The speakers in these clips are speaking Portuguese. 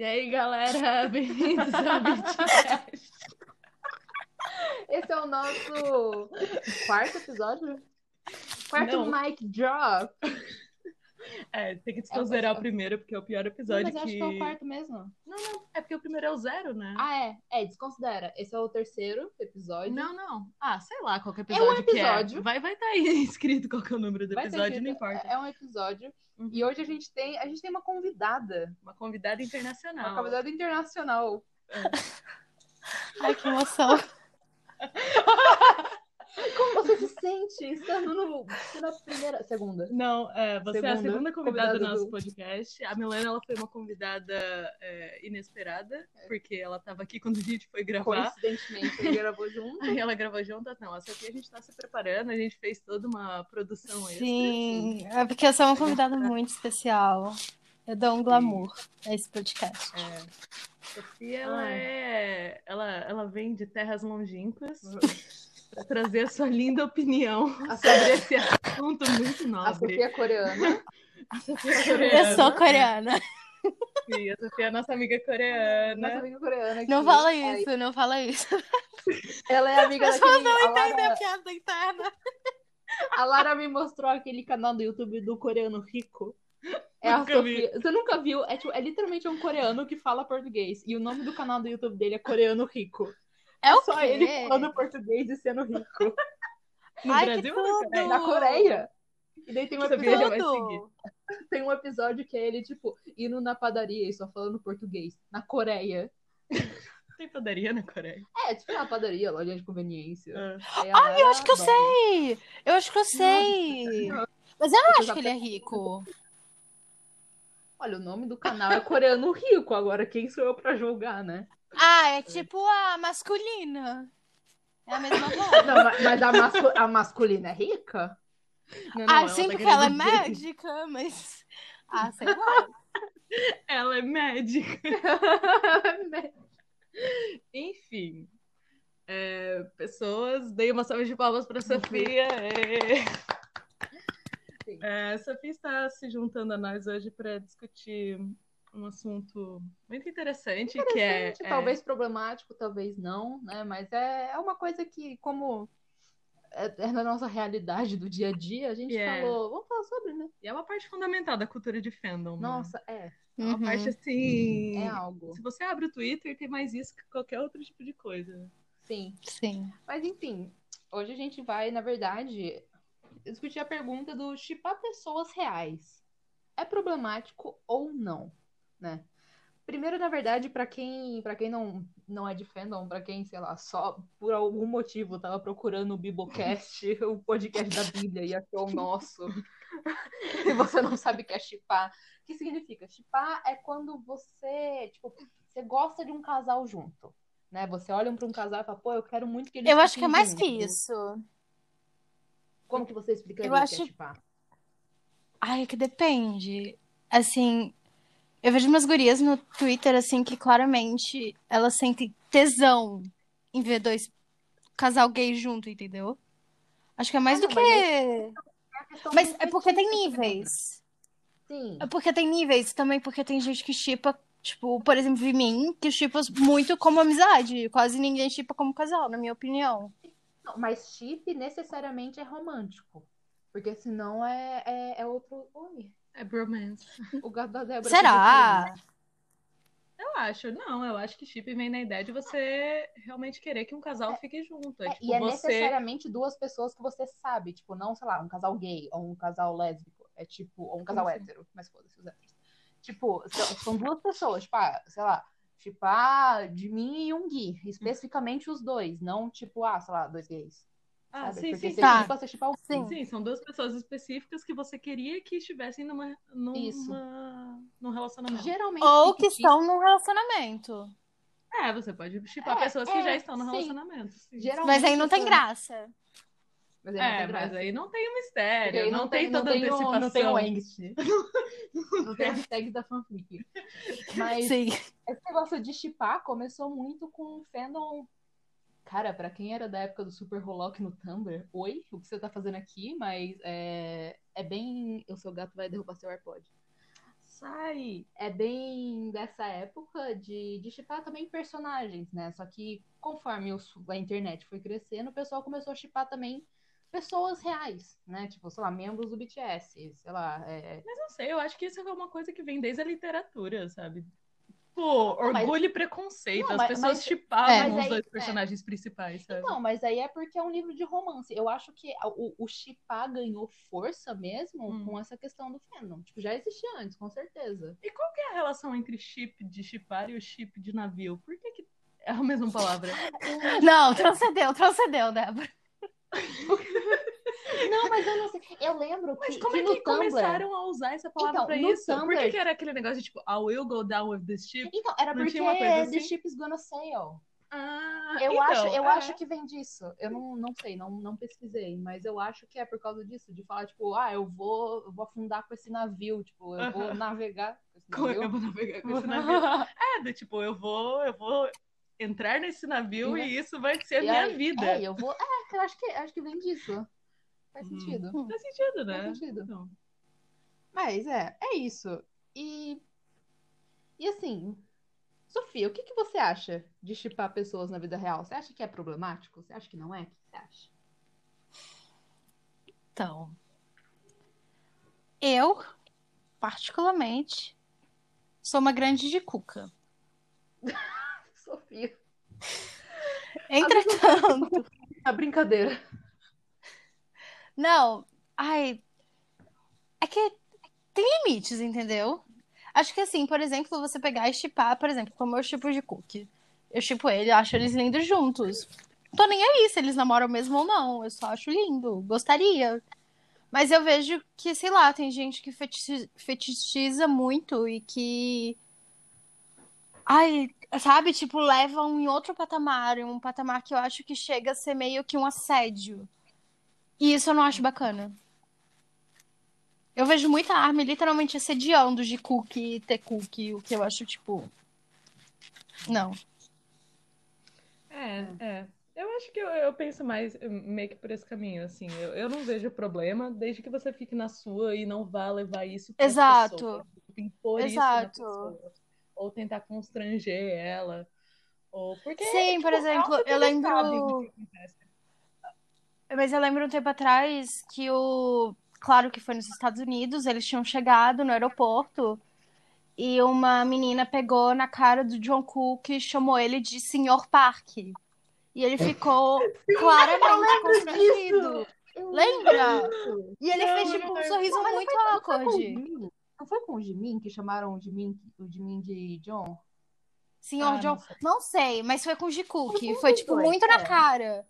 E aí, galera, bem-vindos ao BTcast. Esse é o nosso quarto episódio? Quarto Não. mic drop. É, tem que desconsiderar o primeiro, porque é o pior episódio Mas eu acho que... que é o quarto mesmo. Não, não, é porque o primeiro é o zero, né? Ah, é. É, desconsidera. Esse é o terceiro episódio. Não, não. Ah, sei lá qual que é o É um episódio que episódio. é. Vai vai tá aí escrito qual que é o número do Vai ter episódio, não importa. É um episódio. Uhum. E hoje a gente tem, a gente tem uma convidada. Uma convidada internacional. Uma convidada internacional. Ai, que emoção. Como você se sente estando no, na primeira, segunda? Não, é, você é a Segunda segunda convidada convidada do nosso podcast. A Milena ela foi uma convidada é, inesperada, porque ela estava aqui quando a gente foi gravar. Coincidentemente, ele gravou junto. Aí ela gravou junto. Não, essa aqui a gente tá se preparando, a gente fez toda uma produção extra. Sim, é porque eu sou uma convidada muito especial. Eu dou um glamour a esse podcast. É. Sofia, ela é. Ela, ela vem de terras longínquas para trazer a sua linda opinião A sobre esse assunto muito A nobre. Sofia é coreana. A Sofia é coreana. Eu sou coreana. Sim, a Sofia é nossa amiga Nossa coreana. amiga coreana. Não aqui. fala Aí, isso, não fala isso. Ela é amiga As pessoas daquele... não a entendem Lara- a piada interna. A Lara me mostrou aquele canal do YouTube do coreano rico. É a Nunca vi. Sofia. Você nunca viu? É, tipo, é literalmente um coreano que fala português. E o nome do canal do YouTube dele é Coreano Rico. É o Só quê? ele falando português e sendo rico. No Ai, Brasil que ou na! Coreia? Na Coreia. E daí tem um, episódio, vai seguir. Tudo! tem um episódio que é ele, tipo, indo na padaria e só falando português. Na Coreia. Tem padaria na Coreia? É, tipo na padaria, loja de conveniência. Ah. Aí a Lara Eu acho que eu sei! Eu acho que eu sei! Mas eu não acho que ele é rico. Olha, o nome do canal é Coreano Rico. Agora, quem sou eu pra julgar, né? Ah, é tipo a masculina. É a mesma. Não, mas, a, mascu- a masculina é rica? Não, não, Ah, sim, tá porque ela é médica, mas. Ah, sei lá. Ela é médica. Enfim. É, pessoas, dei uma salva de palmas para Sofia. É. É, a Sofia está se juntando a nós hoje para discutir um assunto muito interessante, que é, Interessante, é- talvez problemático, talvez não, né? Mas é, é uma coisa que, como é, é na nossa realidade do dia a dia, a gente É. falou, vamos falar sobre, né? e é uma parte fundamental da cultura de fandom. né? Nossa, é, É uma Uhum. parte assim. é algo. Se você abre o Twitter, tem mais isso que qualquer outro tipo de coisa. Sim. Sim. Mas enfim, hoje a gente vai, na verdade, discutir a pergunta do chipar pessoas reais. É problemático ou não, né? Primeiro, na verdade, pra quem, para quem não, não é de fandom, pra quem, sei lá, só por algum motivo tava procurando o Biblecast, o podcast da Bíblia, e achou o nosso. e você não sabe o que é chipar. O que significa? Chipar é quando você, tipo, você gosta de um casal junto. Né? Você olha pra um casal e fala, pô, eu quero muito que eles Eu acho que é mais juntos. que isso. Como que você explicaria Eu o que acho- é chipar? Ai, é que depende. Assim, eu vejo umas gurias no Twitter, assim, que claramente elas sentem tesão em ver dois casal gay junto, entendeu? Acho que é mais Ah, do não, que. Mas do é porque tem fetiche, níveis. Sim. É porque tem níveis também, porque tem gente que chipa, tipo, por exemplo, em mim, que chipa muito como amizade. Quase ninguém chipa como casal, na minha opinião. Não, mas chip necessariamente é romântico. Porque senão é, é, é outro. Oi, É bromance. o gato da Débora. Será? Eu acho, não, eu acho que chip vem na ideia de você realmente querer que um casal fique junto. É, É, tipo, e é você. necessariamente duas pessoas que você sabe. Tipo, não, sei lá, um casal gay ou um casal lésbico. É tipo, ou um casal Como assim? hétero. Mas foda-se os héteros. Tipo, são, são duas pessoas. Tipo, ah, sei lá. Tipo, ah, de mim e um Gui. Especificamente os dois. Não, tipo, ah, sei lá, dois gays. Ah, sabe? sim, Porque sim, você Tá. chipa o Sim. Sim, são duas pessoas específicas que você queria que estivessem numa, numa, Isso. num relacionamento. Geralmente. Ou que fetiche- estão num relacionamento. É, você pode chipar É, pessoas que é, já estão no sim. relacionamento. sim. Geralmente Mas aí não tem são- graça. Mas aí não É, tem graça. mas aí não tem mistério, aí não, tem, tanta não tem o- antecipação. Não tem o angst. não tem a hashtag da fanfic. Mas Sim. esse negócio de chipar começou muito com o fandom. Cara, pra quem era da época do Super Rolock no Tumblr, oi, o que você tá fazendo aqui? Mas é, é bem. O seu gato vai derrubar seu AirPod. Sai! é bem dessa época de, de chipar também personagens, né? Só que conforme os- a internet foi crescendo, o pessoal começou a chipar também pessoas reais, né? Tipo, sei lá, membros do BTS, sei lá. é- Mas não sei, eu acho que isso é uma coisa que vem desde a literatura, sabe? Pô, orgulho e preconceito. Não, As mas- pessoas mas- chipavam É. os Mas aí- dois é. personagens principais, sabe? Não, mas aí é porque é um livro de romance. Eu acho que o, o chipar ganhou força mesmo Hum. com essa questão do fandom. Tipo, já existia antes, com certeza. E qual que é a relação entre chip de chipar e o chip de navio? Por que, que é a mesma palavra? Não, transcendeu, transcendeu, Débora. Não, mas eu não sei. Eu lembro Mas que, como que é que Tumblr. começaram a usar essa palavra Então, pra isso? Por que, Tumblr- que era aquele negócio de tipo, I will go down with this ship? Então, era Não porque tinha uma coisa The assim? Ship is Gonna Sail. Ah, Eu, então, acho, eu é. acho que vem disso. Eu não, não sei, não, não pesquisei, mas eu acho que é por causa disso, de falar, tipo, ah, eu vou, eu vou afundar com esse navio, tipo, eu vou Aham. navegar com esse navio. Eu vou navegar com esse navio. É, do tipo, eu vou, eu vou entrar nesse navio E e isso vai ser a minha aí- vida. É, eu vou. É, eu acho que, acho que vem disso. Faz Hum. sentido. Faz sentido, né? Faz sentido. Então, Mas é, é isso. E. E assim, Sofia, o que, que você acha de chipar pessoas na vida real? Você acha que é problemático? Você acha que não é? O que você acha? Então, eu, particularmente, sou uma grande de cuca. Sofia. Entretanto, A brincadeira. Não, ai, é que tem limites, entendeu? Acho que assim, por exemplo, você pegar e chipar, por exemplo, como eu chipo de cookie. Eu chipo ele, eu acho eles lindos juntos. Tô nem aí se eles namoram mesmo ou não, eu só acho lindo, gostaria. Mas eu vejo que, sei lá, tem gente que fetichi- fetichiza muito e que. Ai, sabe, tipo, levam em outro patamar, em um patamar que eu acho que chega a ser meio que um assédio. E isso eu não acho bacana. Eu vejo muita arma literalmente assediando de cookie ter cookie, o que eu acho, tipo. Não. é, é. Eu acho que eu, eu penso mais eh, meio que por esse caminho, assim. Eu, eu não vejo problema, desde que você fique na sua e não vá levar isso para Exato. pessoa. Tipo, impor isso na Exato. pessoa. Ou tentar constranger ela. Ou porque, Sim, por tipo, exemplo, eu lembro. o que acontece. Mas eu lembro um tempo atrás que o. Claro que foi nos Estados Unidos, eles tinham chegado no aeroporto e uma menina pegou na cara do John Cook e chamou ele de Senhor Parque. E ele ficou claramente constrangido. Lembra? E ele Não, fez tipo um sorriso Não, muito Não foi awkward. Não foi com o Jimin que chamaram o Jimin, o Jimin de John? Senhor Ah, John. não sei. Não sei, mas foi com o Jikook. Foi Foi, tipo, muito na é. cara.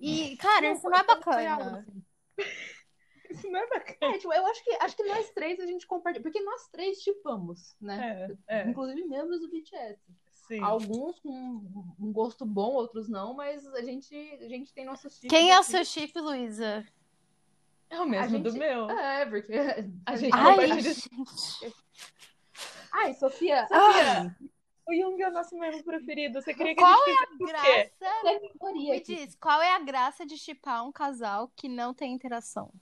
E, cara, isso não é bacana. assim. Isso não é bacana. É, tipo, eu acho que, acho que nós três a gente compartilha. Porque nós três chipamos, né? É, é. Inclusive membros do BTS. Sim. Alguns com um gosto bom, outros não, mas a gente, a gente tem nossos chips. Quem é o seu chip, Luísa? É o mesmo A do gente- meu. É, porque. A gente Ai, compartilha gente. Ai, Sofia. Sofia, O Jung é o nosso membro preferido. Você queria que Qual a gente o quê? Graça. categoria Me diz, qual é a graça de chipar um casal que não tem interação?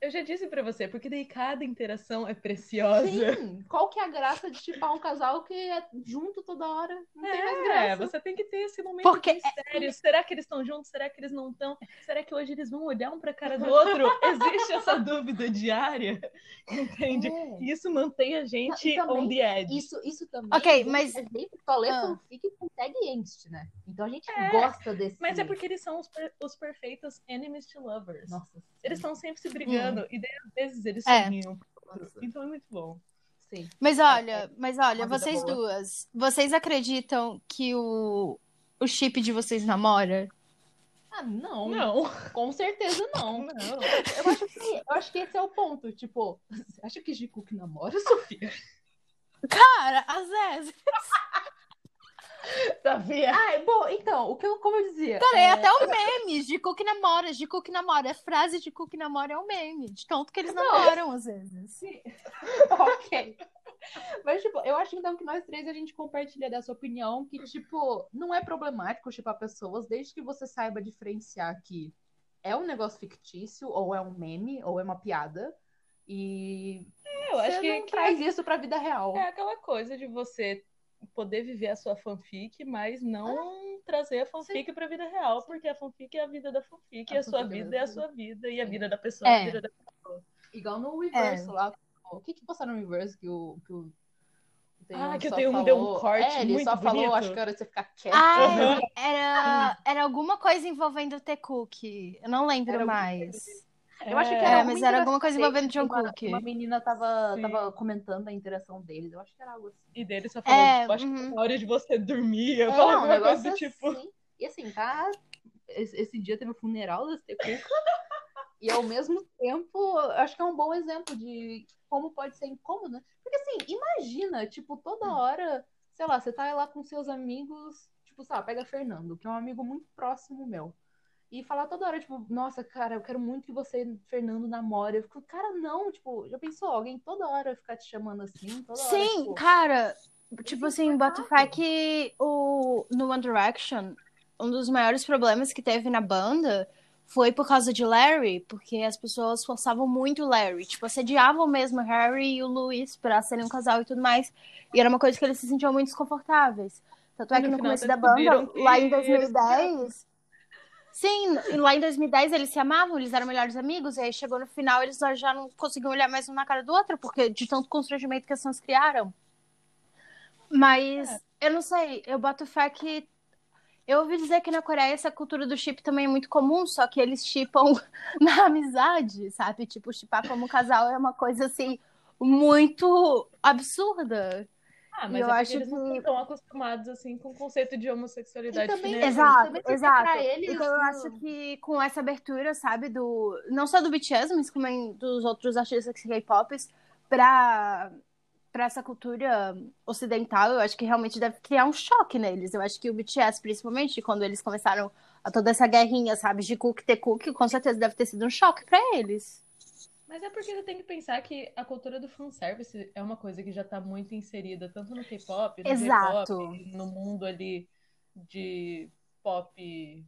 Eu já disse pra você, porque daí cada interação é preciosa. Sim, qual que é a graça de chipar um casal que é junto toda hora? Não tem mais É, graça. você tem que ter esse momento Porque de mistério. Será que eles estão juntos? Será que eles não estão? Será que hoje eles vão olhar um pra cara do outro? Existe essa dúvida diária, entende? É. E isso mantém a gente E também, on the edge. Isso, isso também. Ok, a mas- A gente só lê Ah. fanfic com tag angst, né? Então a gente É, gosta desse. Mas é porque eles são os, per- os perfeitos enemies to lovers. Nossa. Eles estão sempre se brigando e daí às vezes eles É. sorriam. Então é muito bom. Sim. Mas olha, mas olha, vocês boa. duas, vocês acreditam que o, o chip de vocês namora? Ah, não. Não, Com certeza não. não. Eu acho que, eu acho que esse é o ponto. Tipo, você acha que Jicook namora, Sofia? Cara, às vezes. Sabia? Ah, bom, então, o que eu, como eu dizia. Cara, é é, até o meme de Cook namora, de Cook namora. A frase de Cook namora é um meme. De tanto que eles namoram, às vezes. ok. Mas, tipo, eu acho então que nós três a gente compartilha dessa opinião que, tipo, não é problemático chipar pessoas, desde que você saiba diferenciar que é um negócio fictício, ou é um meme, ou é uma piada. E. É, eu acho Você que, não que traz isso pra vida real. é aquela coisa de você poder viver a sua fanfic, mas não trazer a fanfic pra vida real, porque a fanfic é a vida da fanfic, A e a sua é a vida vida é a da sua vida, e a vida da pessoa é a É. vida da pessoa. Igual no Reverse lá. O que que passaram no Reverse que o. Que o Ah, que o só Taeyong deu um falou- corte É, ele muito só falou, bonito. acho que era você ficar quieto. Ah, Uhum. era, era alguma coisa envolvendo o T-Cook. Eu não lembro Era mais. Eu acho que É, era É, mas era alguma coisa envolvendo John uma- Cook. Uma menina tava, Sim. tava comentando a interação deles. Eu acho que era algo assim. E dele só falou, É, tipo, acho que uhum. na hora de você dormir, eu É, falo um negócio coisa do tipo. assim. E assim, tá. Esse, esse dia teve o funeral da ST Cuca. e ao mesmo tempo, eu acho que é um bom exemplo de como pode ser incômodo, né? Porque assim, imagina, tipo, toda hora, sei lá, você tá lá com seus amigos, tipo, sabe, pega Fernando, que é um amigo muito próximo meu. E falar toda hora, tipo, nossa, cara, eu quero muito que você e Fernando namore. Eu fico, cara, não, tipo, já pensou alguém toda hora ficar te chamando assim? Toda hora, Sim, tipo, cara. Tipo assim. Butterfly que o, no One Direction, um dos maiores problemas que teve na banda foi por causa de Larry, porque as pessoas forçavam muito o Larry. Tipo, assediavam mesmo Harry e o Louis pra serem um casal e tudo mais. E era uma coisa que eles se sentiam muito desconfortáveis. Tanto é que no final começo da banda, lá em eles 2010. Sim, lá em 2010 eles se amavam, eles eram melhores amigos, e aí chegou no final eles já não conseguiam olhar mais um na cara do outro, porque de tanto constrangimento que as fãs criaram. Mas É. eu não sei, eu boto fé que. Eu ouvi dizer que na Coreia essa cultura do chip também é muito comum, só que eles chipam na amizade, sabe? Tipo, chipar como casal é uma coisa assim muito absurda. Ah, E mas eu é acho eles não que- estão acostumados assim com o conceito de homossexualidade. E também- que nem a gente. Exato, também exato. pra eles, então eu acho que com essa abertura, sabe, do não só do BTS, mas também dos outros artistas K-pop pra para essa cultura ocidental, eu acho que realmente deve criar um choque neles. Eu acho que o BTS, principalmente quando eles começaram a toda essa guerrinha, sabe, de cook ter cook, com certeza deve ter sido um choque pra eles. Mas é porque você tem que pensar que a cultura do fanservice é uma coisa que já tá muito inserida tanto no K-pop, no. J-pop, no mundo ali de pop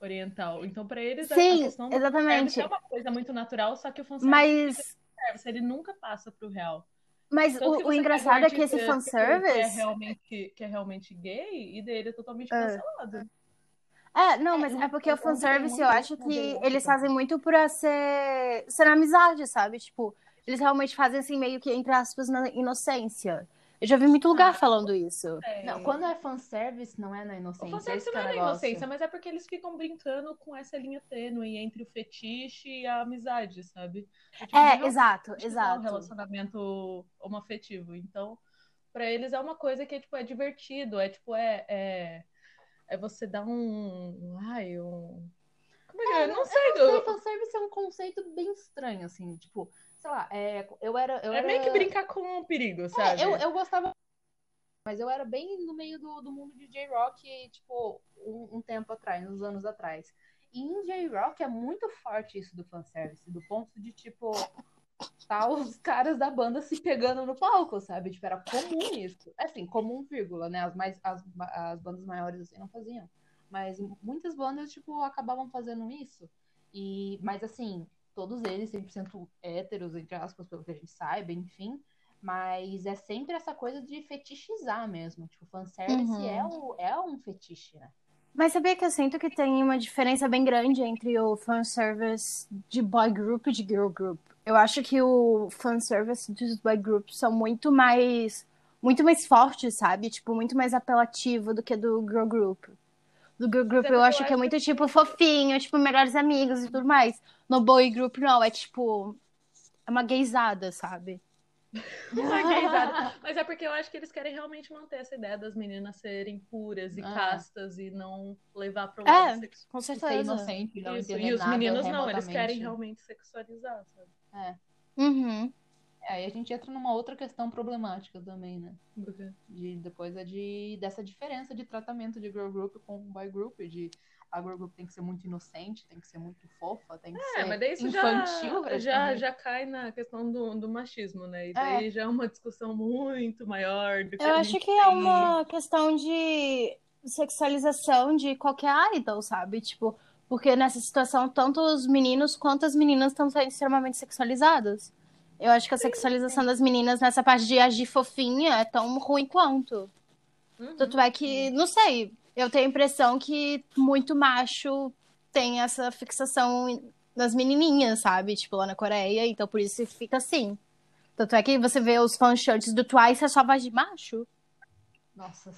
oriental. Então, pra eles, a- a Sim, questão exatamente. fanservice é uma coisa muito natural, só que o fanservice, Mas fanservice, ele nunca passa pro real. mas que o, o engraçado é que esse artista Que é, fanservice realmente, que é realmente gay e dele é totalmente É. cancelado. É, não, mas não, é porque o fanservice eu acho que eles fazem muito por ser, ser amizade, sabe? Tipo, eles realmente fazem assim, meio que, entre aspas, na inocência. Eu já vi muito lugar Ah, falando isso. É. Não, quando é fanservice, não é na O inocência. fanservice esse que não é é o na negócio. inocência, mas é porque eles ficam brincando com essa linha tênue entre o fetiche e a amizade, sabe? Tipo, É, exato, não é um exato. relacionamento homoafetivo. Então, pra eles é uma coisa que é, tipo, é divertido, é tipo, é, é, é você dar um. Ai, um. Como é que eu não sei, Não sei, do- fanservice é um conceito bem estranho, assim, tipo, sei lá, é, eu era. Eu É era... meio que brincar com o perigo, É, sabe? eu, eu gostava. Mas eu era bem no meio do, do mundo de J-Rock, tipo, um, um tempo atrás, uns anos atrás. E em J-Rock é muito forte isso do fanservice, do ponto de, tipo, tá os caras da banda se pegando no palco, sabe? Tipo, era comum isso. Assim, comum, vírgula, né? As, mais, as, as bandas maiores assim não faziam. Mas muitas bandas, tipo, acabavam fazendo isso. E, mas assim, todos eles 100% héteros, entre aspas, pelo que a gente saiba, enfim. Mas é sempre essa coisa de fetichizar mesmo. Tipo, fanservice Uhum. é, o, é um fetiche, né? Mas sabia que eu sinto que tem uma diferença bem grande entre o fanservice de boy group e de girl group. Eu acho que o fanservice dos boy groups são muito mais muito mais fortes, sabe? Tipo, muito mais apelativo do que do girl group. Do girl group é eu porque acho eu que é muito tipo fofinho, tipo melhores amigos e tudo mais. No boy group não, é tipo é uma gaysada, sabe? Uma gaysada. Mas é porque eu acho que eles querem realmente manter essa ideia das meninas serem puras e Ah. castas e não levar pro É, lado sexual. Com Ser certeza. inocente, não Isso, E os meninos não, eles querem realmente sexualizar, sabe? Uhum. É, aí a gente entra numa outra questão problemática também, né? De, depois é de, dessa diferença de tratamento de girl group com boy group, de a girl group tem que ser muito inocente, tem que ser muito fofa, tem que É, ser mas daí isso infantil. já, já, já cai na questão do, do machismo, né? E daí já é uma discussão muito maior do que Eu acho que é tem. uma questão de sexualização de qualquer idol, sabe? Tipo, porque nessa situação, tanto os meninos quanto as meninas estão sendo extremamente sexualizadas. Eu acho que a sexualização das meninas nessa parte de agir fofinha é tão ruim quanto. Uhum. Tanto é que, não sei, eu tenho a impressão que muito macho tem essa fixação nas menininhas, sabe? Tipo, lá na Coreia, então por isso fica assim. Tanto é que você vê os fanshirts do Twice é só voz de macho. Nossa,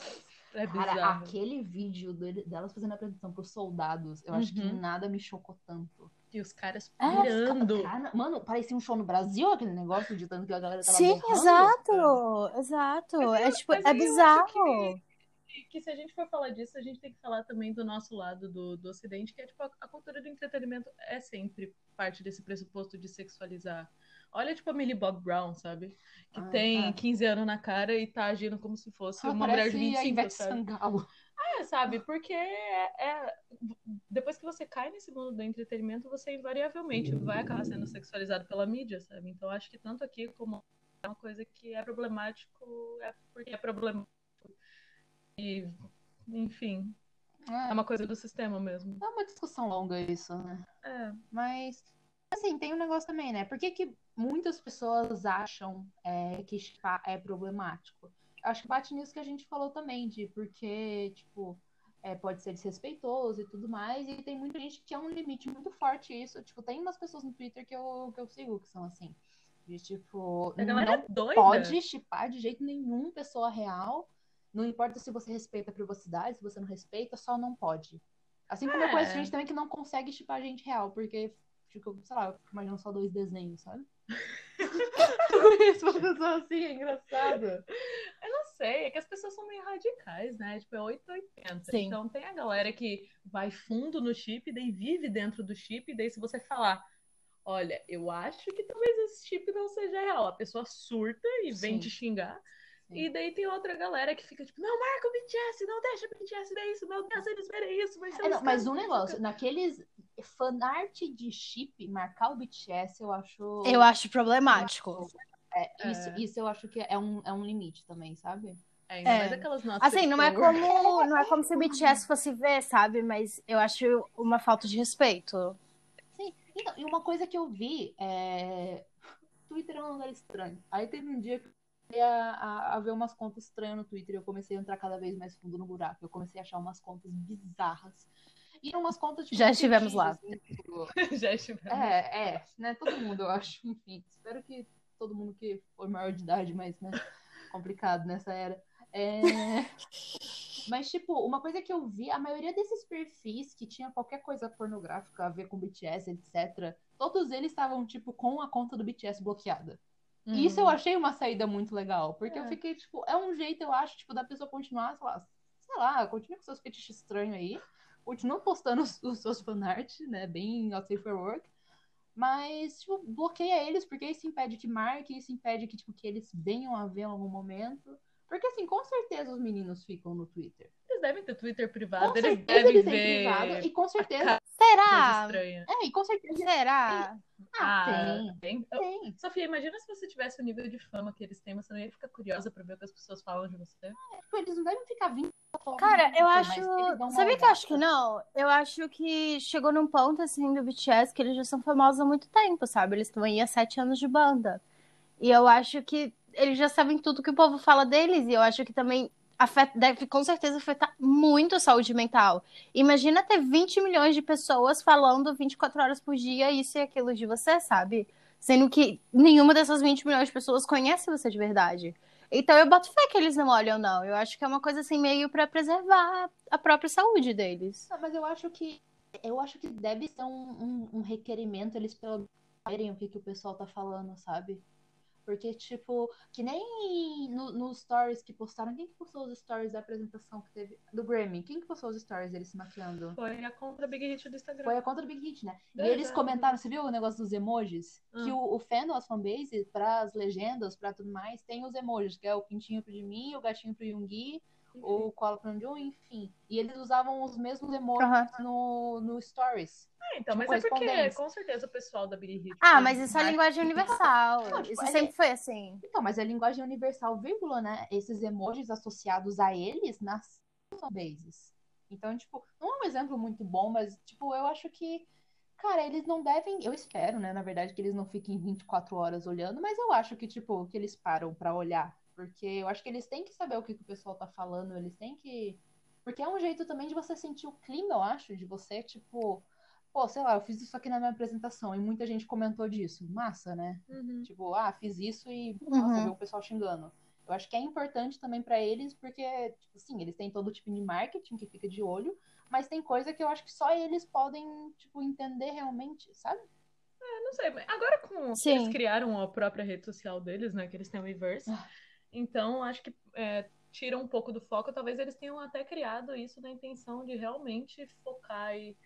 É cara, bizarro. aquele vídeo dele- delas fazendo a apresentação pros soldados, eu acho que Uhum. nada me chocou tanto. E os caras É, pirando. Cara, mano, parecia um show no Brasil, aquele negócio de tanto que a galera tava Sim, berrando. exato, exato. Mas É eu- tipo, mas é aí eu acho bizarro. que, que se a gente for falar disso, a gente tem que falar também do nosso lado do, do Ocidente, que é tipo, a, a cultura do entretenimento é sempre parte desse pressuposto de sexualizar. Olha, tipo, a Millie Bob Brown, sabe? Que Ah, tem ah. 15 anos na cara e tá agindo como se fosse Ah, uma mulher de 25, a Ivete sabe? Sangalo. É, sabe? Porque é, é- depois que você cai nesse mundo do entretenimento, você invariavelmente vai acabar sendo sexualizado pela mídia, sabe? Então acho que tanto aqui como é uma coisa que é problemático, é porque é problemático. E, enfim, é É, uma coisa do sistema mesmo. é uma discussão longa isso, né? É. Mas, assim, tem um negócio também, né? Por que, que muitas pessoas acham é, que chipar é problemático? Acho que bate nisso que a gente falou também, de porque, tipo, é, pode ser desrespeitoso e tudo mais, e tem muita gente que é um limite muito forte isso. Tipo, tem umas pessoas no Twitter que eu, que eu sigo que são assim. De tipo, não é doida. pode chipar de jeito nenhum pessoa real. Não importa se você respeita a privacidade, se você não respeita, só não pode. Assim como eu É. conheço gente também que não consegue chipar gente real, porque, fico, sei lá, eu fico imaginando só dois desenhos, sabe? eu conheço uma pessoa assim, é engraçado. Eu não sei, é que as pessoas são meio radicais, né? Tipo, é 880. Sim. Então tem a galera que vai fundo no chip, daí vive dentro do chip, daí se você falar, olha, eu acho que talvez esse chip não seja real, a pessoa surta e vem Sim. te xingar. Sim. E daí tem outra galera que fica tipo, não marca o BTS, não deixa o BTS ver isso, não deixa eles verem isso, ser É, não, mas um negócio, ficam- naqueles fanart de chip, marcar o BTS, eu acho. Eu acho problemático. é, isso, É. isso eu acho que é um, é um limite também, sabe? É, É. mais aquelas notas. Assim, não é como, não é como se o BTS fosse ver, sabe? Mas eu acho uma falta de respeito. Sim, então, e uma coisa que eu vi é. Twitter é um lugar estranho. Aí teve um dia que a, a, a ver umas contas estranhas no Twitter e eu comecei a entrar cada vez mais fundo no buraco. Eu comecei a achar umas contas bizarras. E umas contas tipo, Já estivemos lá. assim, tipo, Já estivemos. É, é, né? Todo mundo, eu acho. Enfim, espero que todo mundo que for maior de idade, mas, né? Complicado nessa era. É... Mas, tipo, uma coisa que eu vi, a maioria desses perfis que tinha qualquer coisa pornográfica a ver com BTS, etc., todos eles estavam, tipo, com a conta do BTS bloqueada. E isso eu achei uma saída muito legal, porque eu É. fiquei, tipo, é um jeito, eu acho, tipo, da pessoa continuar, sei lá, sei lá, continua com seus fetiches estranhos aí, continua postando os, os seus fanart, né, bem out for work, mas, tipo, bloqueia eles, porque isso impede que marque, isso impede que, tipo, que eles venham a ver em algum momento. Porque, assim, com certeza os meninos ficam no Twitter. Eles devem ter Twitter Com privado, eles certeza devem eles ver privado, e com certeza... coisa Será? estranha. É, e com certeza... Será? Ah, tem, tem. tem. Sofia, imagina se você tivesse o nível de fama que eles têm, você não ia ficar curiosa pra ver o que as pessoas falam de você. Tipo, eles não devem ficar vindo... Cara, eu acho. Sabia que eu acho que não? Eu acho que chegou num ponto assim do BTS que eles já são famosos há muito tempo, sabe? Eles estão aí há sete anos de banda. E eu acho que eles já sabem tudo que o povo fala deles. E eu acho que também afeta, deve com certeza afetar muito a saúde mental. Imagina ter 20 milhões de pessoas falando 24 horas por dia isso e aquilo de você, sabe? Sendo que nenhuma dessas 20 milhões de pessoas conhece você de verdade. Então eu boto fé que eles não olham, não. Eu acho que é uma coisa assim meio pra preservar a própria saúde deles. Não, mas eu acho que eu acho que deve ser um, um, um requerimento eles pelo menos saberem o que, que o pessoal tá falando, sabe? Porque, tipo, que nem no- nos stories que postaram. Quem que postou os stories da apresentação que teve? Do Grammy. Quem que postou os stories deles se maquiando? Foi a contra Big Hit do Instagram. Foi a conta do Big Hit, né? E eles comentaram, você viu o negócio dos emojis? Hum. Que o, o fandom, as fanbase, pras legendas, pra tudo mais, tem os emojis, que é o pintinho pro Jimin, o gatinho pro Yoongi, o koala pro Namjoon, enfim. E eles usavam os mesmos emojis Aham. no, no stories. É, então, tipo, mas é porque, correspondência. com certeza, o pessoal da Big Hit. Ah, fez mas isso é linguagem universal. Não, tipo, Isso é- sempre foi assim. Então, mas é linguagem universal, vírgula, né? Esses emojis associados a eles nas fanbases. Então, tipo, não é um exemplo muito bom, mas, tipo, eu acho que, Cara, eles não devem, eu espero, né, na verdade, que eles não fiquem 24 horas olhando, mas eu acho que, tipo, que eles param pra olhar. Porque eu acho que eles têm que saber o que, que o pessoal tá falando, eles têm que. Porque é um jeito também de você sentir o clima, eu acho, de você, tipo, pô, sei lá, eu fiz isso aqui na minha apresentação e muita gente comentou disso. Massa, né? Uhum. Tipo, ah, fiz isso e, nossa, Uhum. ver o pessoal xingando. Eu acho que é importante também pra eles, porque, tipo, sim, eles têm todo tipo de marketing que fica de olho, mas tem coisa que eu acho que só eles podem, tipo, entender realmente, sabe? Eu não sei, mas agora com Sim. eles criaram a própria rede social deles, né? Que eles têm o Reverse. Ah. Então, acho que é, tira um pouco do foco. Talvez eles tenham até criado isso na intenção de realmente focar e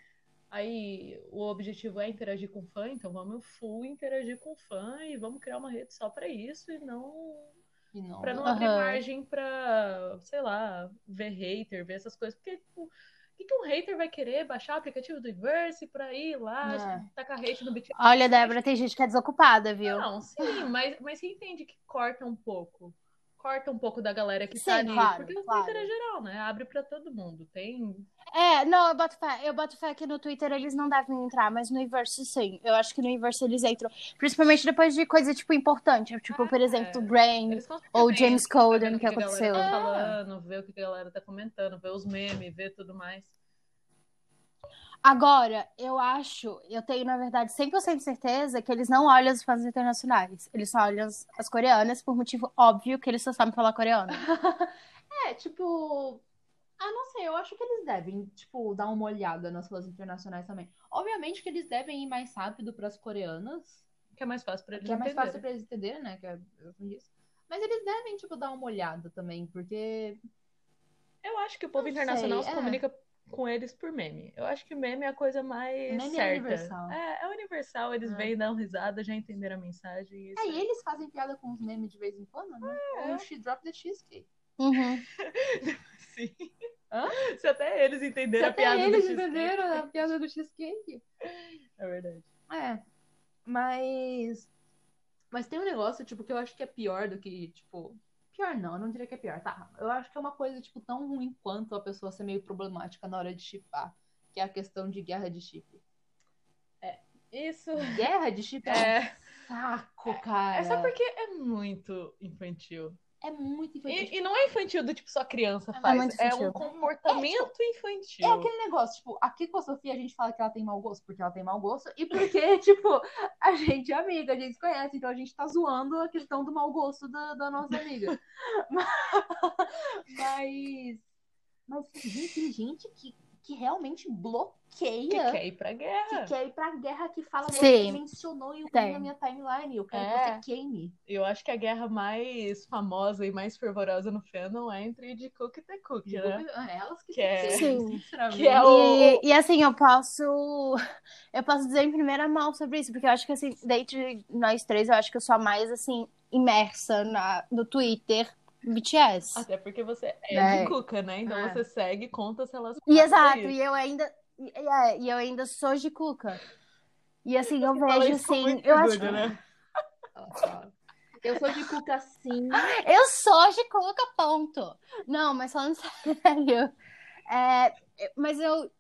aí o objetivo é interagir com o fã, então vamos full interagir com o fã e vamos criar uma rede só pra isso e não E não. Pra não abrir margem pra, sei lá, ver hater, ver essas coisas. Porque, tipo, o que, que um hater vai querer? Baixar o aplicativo do Inverse pra ir lá, É. tacar hate no BTS? Olha, Débora, tem gente que é desocupada, viu? Não, sim, mas, mas você entende que corta um pouco. Corta um pouco da galera que Sim, tá ali. claro, porque o claro. Twitter é geral, né? Abre pra todo mundo. Tem. É, não, eu boto fé. Eu boto fé que no Twitter eles não devem entrar, mas no Inverse sim. Eu acho que no Inverse eles entram. Principalmente depois de coisa, tipo, importante. Tipo, por É. exemplo, o Brain. Ou James tá o que galera aconteceu. Tá É. falando, ver o que a galera tá comentando, ver os memes, ver tudo mais. Agora, eu acho, eu tenho, na verdade, 100% certeza que eles não olham os fãs internacionais. Eles só olham as, as coreanas por motivo óbvio que eles só sabem falar coreano. É, tipo. Ah, não sei, eu acho que eles devem, tipo, dar uma olhada nas fãs internacionais também. Obviamente que eles devem ir mais rápido pras coreanas, Que é mais fácil pra eles que é mais entenderem. fácil pra eles entenderem, né? Que é isso. Mas eles devem, tipo, dar uma olhada também, porque. Eu acho que o povo Não internacional sei, se é. comunica com eles por meme. Eu acho que meme é a coisa mais Meme é certa. universal. É, é universal. Eles É. vêm, dão risada, já entenderam a mensagem. e Isso É, e eles fazem piada com os memes de vez em quando, né? É. Ou o She Drop the Cheesecake. Uhum. Sim. Hã? Se até eles Se entenderam a piada do eles cheesecake. entenderam a piada do cheesecake. É verdade. É, mas. Mas tem um negócio, tipo, que eu acho que é pior do que, tipo. Pior não, eu não diria que é pior, tá? Eu acho que é uma coisa, tipo, tão ruim quanto a pessoa ser meio problemática na hora de chipar, que é a questão de guerra de chip. Isso Guerra de chip é, é. um saco, cara. É só porque é muito infantil. É muito infantil. E, e não é infantil do tipo só criança É faz. É, infantil. um comportamento infantil. É aquele negócio, tipo, aqui com a Sofia a gente fala que ela tem mau gosto, porque ela tem mau gosto, e porque, tipo, a gente é amiga, a gente se conhece, então a gente tá zoando a questão do mau gosto da, da nossa amiga. mas. Mas gente, tem gente que, que realmente Que bloqueia. quer ir pra Que guerra. quer ir pra guerra, que fala, Sim. você mencionou e eu Tem. na minha timeline, eu quero É. que você queime. Eu acho que a guerra mais famosa e mais fervorosa no fandom é entre de Cook e The Cook, né? É Elas que, Que é- se Sim. Que é o- E, e assim, eu posso. Eu posso dizer em primeira mão sobre isso, porque eu acho que assim, dentre nós três, eu acho que eu sou a mais assim, imersa na, no Twitter BTS. Até porque você é Né? de Cuca, né? Então É. você segue contas relacionadas E exato, e eu ainda. E, é, e eu ainda sou de Cuca. E assim, eu Fala vejo assim. Eu acho orgulho, né? Eu sou de Cuca sim. Eu sou de Cuca, ponto. Não, mas falando sério. é, mas eu.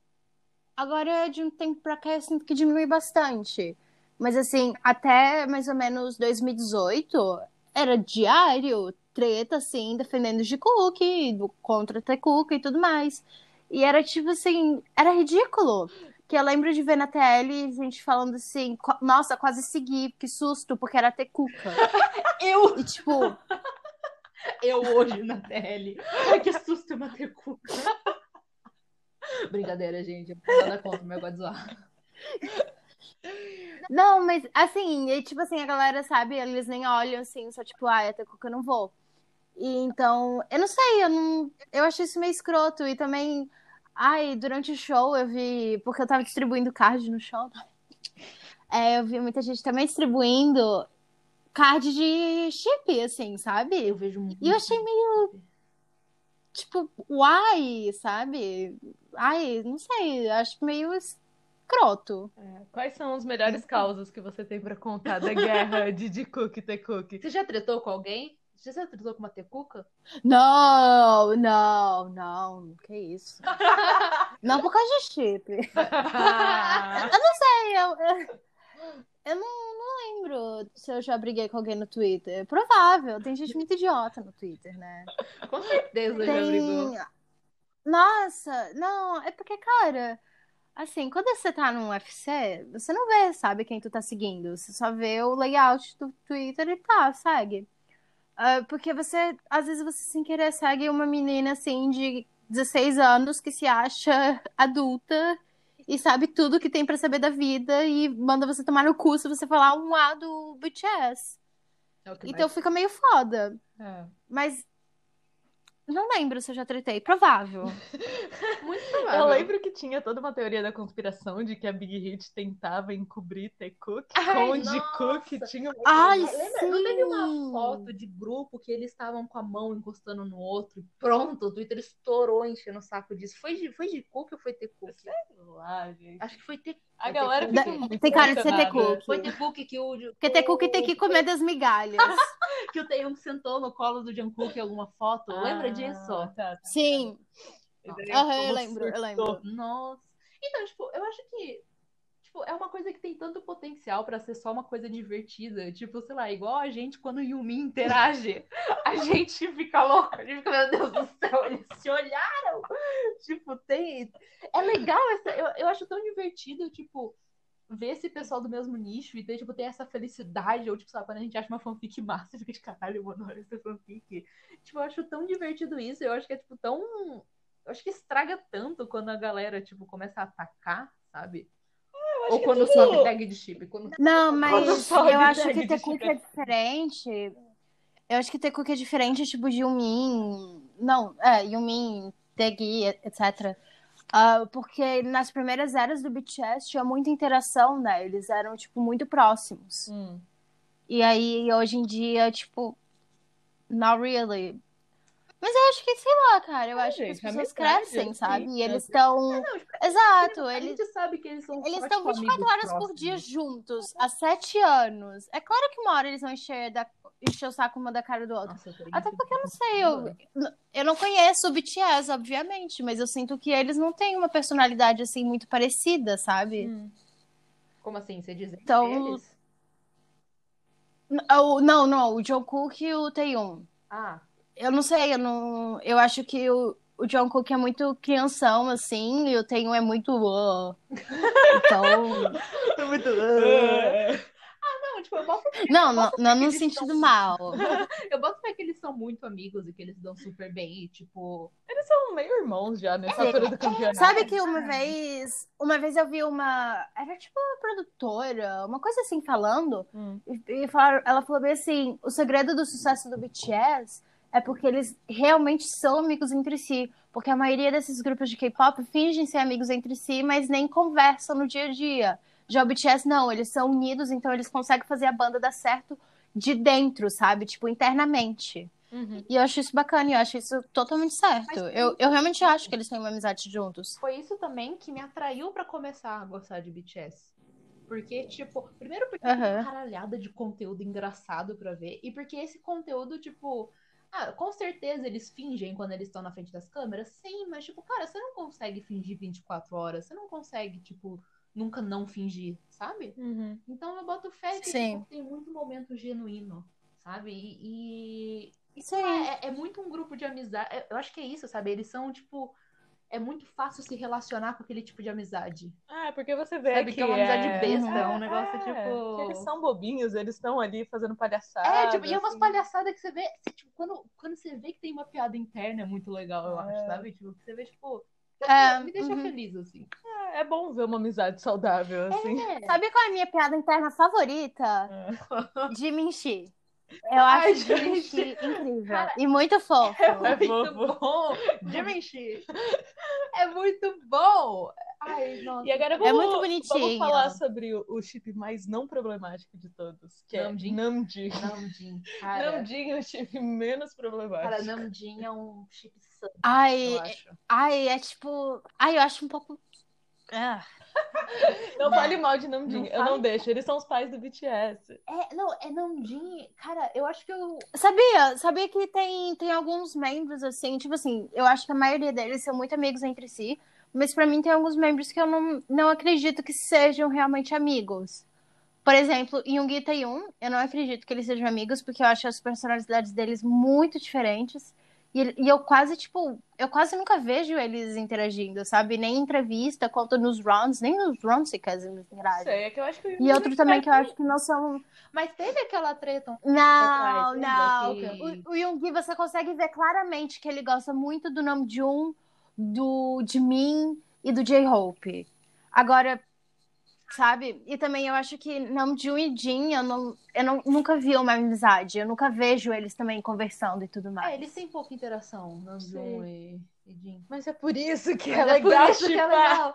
Agora, de um tempo pra cá, eu sinto que diminui bastante. Mas assim, até mais ou menos 2018, era diário, treta, assim, defendendo de Cook, do contra The Cook e tudo mais. E era tipo assim, era ridículo. Que eu lembro de ver na TL gente falando assim, "Qu- nossa, quase segui, que susto, porque era The Cuca. Eu, E tipo, eu hoje na TL. Ai, que susto, eu matei o Cuca. Brincadeira, gente. Nada contra, mas eu gosto de zoar. Não, mas assim, e, tipo assim, a galera sabe, eles nem olham assim, só tipo, ah, até que eu não vou. E então, eu não sei, eu não. Eu achei isso meio escroto. E também, ai, durante o show eu vi. Porque eu tava distribuindo card no show? É, eu vi muita gente também distribuindo card de chip, assim, sabe? Eu vejo muito. E eu achei meio. Tipo, uai, sabe? Ai, não sei, acho meio escroto. É. Quais são os melhores causos que você tem pra contar da guerra de de Cook The Cook? Você já tretou com alguém? Você já transou com uma tecuca? Não, não, não. Que isso. Não por causa de chip. Eu não sei, eu, eu, não, não lembro se eu já briguei com alguém no Twitter. Provável, tem gente muito idiota no Twitter, né? Com certeza já brigou. Tem. Nossa, não, é porque, cara, assim, quando você tá num UFC, você não vê, sabe, quem tu tá seguindo. Você só vê o layout do Twitter e tá, segue. Ah, porque você, às vezes, você sem querer segue uma menina, assim, de 16 anos que se acha adulta e sabe tudo que tem pra saber da vida e manda você tomar no cu se você falar um A do BTS. É Então mais- fica meio foda. É. Mas não lembro se eu já tretei. Provável. Muito Eu provável. lembro que tinha toda uma teoria da conspiração de que a Big Hit tentava encobrir T. Cook Ai, com o de. Cook. Tinha um Ai, Lembra? Não teve uma sim. foto de grupo que eles estavam com a mão encostando no outro e pronto, o Twitter estourou enchendo o saco disso. Foi de, foi de Cook ou foi T-Cook? Sei lá, gente. Acho que foi T A galera fica muito Tem cara de ser emocionada. T. Foi Cook. T-Cook que o, Porque cookie tem que comer das migalhas. que o Taeyong sentou no colo do Jungkook em alguma foto. Lembra Ah, disso? Tá, tá. Sim. Daí o eu lembro, eu surtou. lembro. Nossa. Então, tipo, eu acho que tipo, é uma coisa que tem tanto potencial pra ser só uma coisa divertida. Tipo, sei lá, igual a gente quando o Yumi interage, a gente fica louco. A gente fica, meu Deus do céu, eles se olharam. Tipo, tem. É legal essa. Eu, eu acho tão divertido, tipo. Ver esse pessoal do mesmo nicho e ter, tipo, ter essa felicidade, ou, tipo, sabe, quando a gente acha uma fanfic massa, fica de caralho, mano, olha essa fanfic. Tipo, eu acho tão divertido isso, eu acho que é, tipo, tão eu acho que estraga tanto quando a galera, tipo, começa a atacar, sabe? Ou que quando tudo- sobe tag de chip. Quando... Não, Quando mas sobe eu acho que ter cookie é diferente. Eu acho que ter cookie é diferente, tipo, de Yumin. Não, é, Yumin, Tegi, etc. Ah, porque nas primeiras eras do BTS tinha muita interação, né? Eles eram, tipo, muito próximos. Hum. E aí, hoje em dia, tipo, not really. Mas eu acho que, sei lá, cara, eu acho que as gente, é pessoas crescem, sabe? E eles estão. Não, tipo, Exato, a eles. gente sabe que eles são Eles estão tipo, 24 amigos horas por próximos. dia juntos, há 7 anos. É claro que uma hora eles vão encher, da... encher o saco uma da cara do outro. Nossa, Até porque eu não sei, eu, eu não conheço o BTS, obviamente, mas eu sinto que eles não têm uma personalidade assim muito parecida, sabe? Hum. Como assim? Você diz Então- eles? Não, não, o Jungkook e o Taeyong. Ah, Eu não sei, eu não. Eu acho que o, o Jungkook é muito crianção, assim, e o Taeyong é muito. "Ah". Então. é muito... É. Não, tipo, eu boto, Não, não, não no sentido são- mal. eu boto fé que eles são muito amigos e que eles dão super bem e, tipo... Eles são meio irmãos já nessa altura do campeonato. Sabe que uma vez, uma vez eu vi uma, era tipo uma produtora, uma coisa assim falando, Hum. e, e falaram- ela falou bem assim, o segredo do sucesso do BTS é porque eles realmente são amigos entre si, porque a maioria desses grupos de K-pop fingem ser amigos entre si, mas nem conversam no dia a dia. Já o BTS não, eles são unidos, então eles conseguem fazer a banda dar certo de dentro, sabe? Tipo, internamente. Uhum. E eu acho isso bacana, e eu acho isso totalmente certo. Mas- Eu, eu realmente acho que eles têm uma amizade juntos. Foi isso também que me atraiu pra começar a gostar de BTS. Porque, tipo, primeiro porque tem Aham. uma caralhada de conteúdo engraçado pra ver. E porque esse conteúdo, tipo. Ah, com certeza eles fingem quando eles estão na frente das câmeras. Sim, mas, tipo, cara, você não consegue fingir 24 horas. Você não consegue, tipo, nunca não fingir, sabe? Uhum. Então eu boto fé que tipo, tem muito momento genuíno, sabe? E, e, sei lá, é, é muito um grupo de amizade. é- Eu acho que é isso, sabe? Eles são, tipo. É muito fácil se relacionar com aquele tipo de amizade. Ah, porque você vê Sabe que, que é uma amizade besta, é um negócio, tipo- que eles são bobinhos, eles estão ali fazendo palhaçada. É, tipo, e é umas assim. palhaçadas que você vê. tipo, quando, quando você vê que tem uma piada interna, é muito legal, eu É. acho, sabe? Tipo, que você vê, tipo. É, me deixa uhum. feliz, assim. É, é bom ver uma amizade saudável, assim. É. Sabe qual é a minha piada interna favorita? É. De Minchi. Eu Ai, acho. Minchi incrível. Cara, e muito fofo. É É muito bom! Givenchy! É muito bom! Ai, nossa. E agora É vamos, muito vamos bonitinho. falar sobre o, o chip mais não problemático de todos, que Namjoon? é Namjoon. Namjoon, cara. Namjoon é o chip menos problemático. Cara, Namjoon é um chip santo, Ai, eu acho. ai, é tipo. Ai, eu acho um pouco. Ah, Não Não. fale mal de Namjoon, Não eu não fale- deixo. Eles são os pais do BTS. É, não, é Namjoon. Cara, eu acho que eu. Sabia? Sabia que tem, tem alguns membros assim, tipo assim, eu acho que a maioria deles são muito amigos entre si, mas pra mim tem alguns membros que eu não, não acredito que sejam realmente amigos. Por exemplo, Yoongi e Taeyun, eu não acredito que eles sejam amigos, porque eu acho as personalidades deles muito diferentes. E, e eu quase, tipo, eu quase nunca vejo eles interagindo, sabe? Nem em entrevista, quanto nos rounds, nem nos rounds sequer eles interagem. Sei, é que eu acho que E outro também que eu acho que não são Mas teve aquela treta. não, não. que- O, o Yoongi, você consegue ver claramente que ele gosta muito do Namjoon, do Jimin e do J-Hope. Agora, sabe? E também eu acho que Namjoon e Jin, eu, não, eu não, nunca vi uma amizade. Eu nunca vejo eles também conversando e tudo mais. É, eles têm pouca interação, Namjoon e, e Jin. Mas é por isso que Mas é é por legal isso que é legal.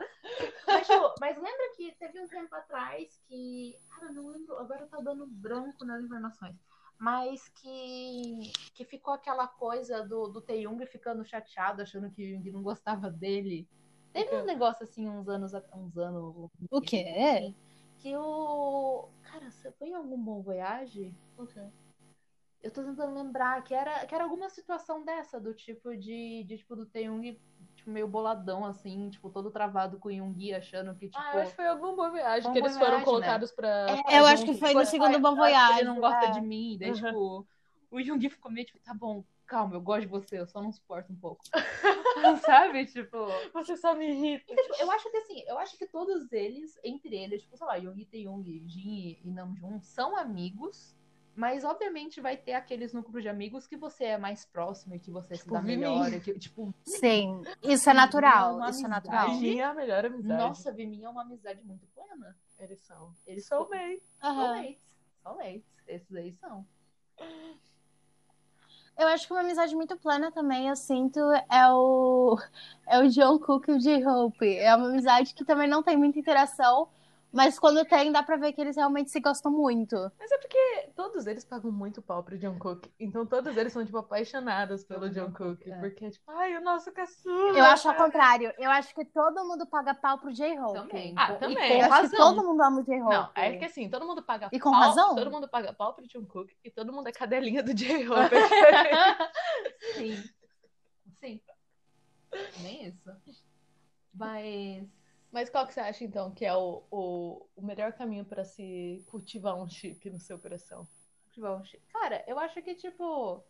Mas, tipo, mas lembra que teve um tempo atrás que. Cara, não lembro. Agora tá dando branco nas informações. Mas que, que ficou aquela coisa do, do Taeyong ficando chateado, achando que o Yoongi não gostava dele. Teve um negócio assim uns anos, uns anos. O quê? Que o. Cara, você foi em algum bom voyage? Eu tô tentando lembrar que era, que era alguma situação dessa, do tipo de, de tipo, do Taeyong, tipo, meio boladão, assim, tipo, todo travado com o Yoongi, achando que, tipo. Ah, eu acho que foi alguma boa viagem Bom que eles Voyage, foram né? colocados pra. É, pra Eu acho que foi no segundo Bom Voyage. Ele não gosta é. de mim, daí, Uhum. tipo, o Yoongi ficou meio tipo, tá bom, calma, eu gosto de você, eu só não suporto um pouco. Sabe? Tipo. Você só me irrita. Então, tipo, eu acho que assim, eu acho que todos eles, entre eles, tipo, sei lá, Yoongi Taeyong, Jin e Namjoon, são amigos, mas obviamente vai ter aqueles núcleos de amigos que você é mais próximo e que você se Tipo, dá Vimin. melhor. Que, tipo, Sim, isso é natural. Uma Isso é natural. Virgin é a melhor amizade. nossa, Vimin é uma amizade muito plena. Eles são. Eles São são bem. Aham. soulmates. Soulmates. Esses aí são. Eu acho que uma amizade muito plena também, eu sinto, é o, é o John Cook e o J-Hope. É uma amizade que também não tem muita interação, mas quando tem, dá pra ver que eles realmente se gostam muito. Mas é porque todos eles pagam muito pau pro John Cook. Então todos eles são, tipo, apaixonados pelo John Cook. É. Porque, tipo, ai, o nosso caçula. Eu acho ao contrário. Eu acho que todo mundo paga pau pro J-Hope. Também. Ah, E também. com Eu acho que razão. todo mundo ama o J-Hope. Não, é que assim, todo mundo paga E com pau. razão? Todo mundo paga pau pro John Cook e todo mundo é cadelinha do J-Hope. Sim. Sim. Nem isso. Mas. Mas qual que você acha, então, que é o, o, o melhor caminho pra se cultivar um chip no seu coração? Cara, eu acho que, tipo.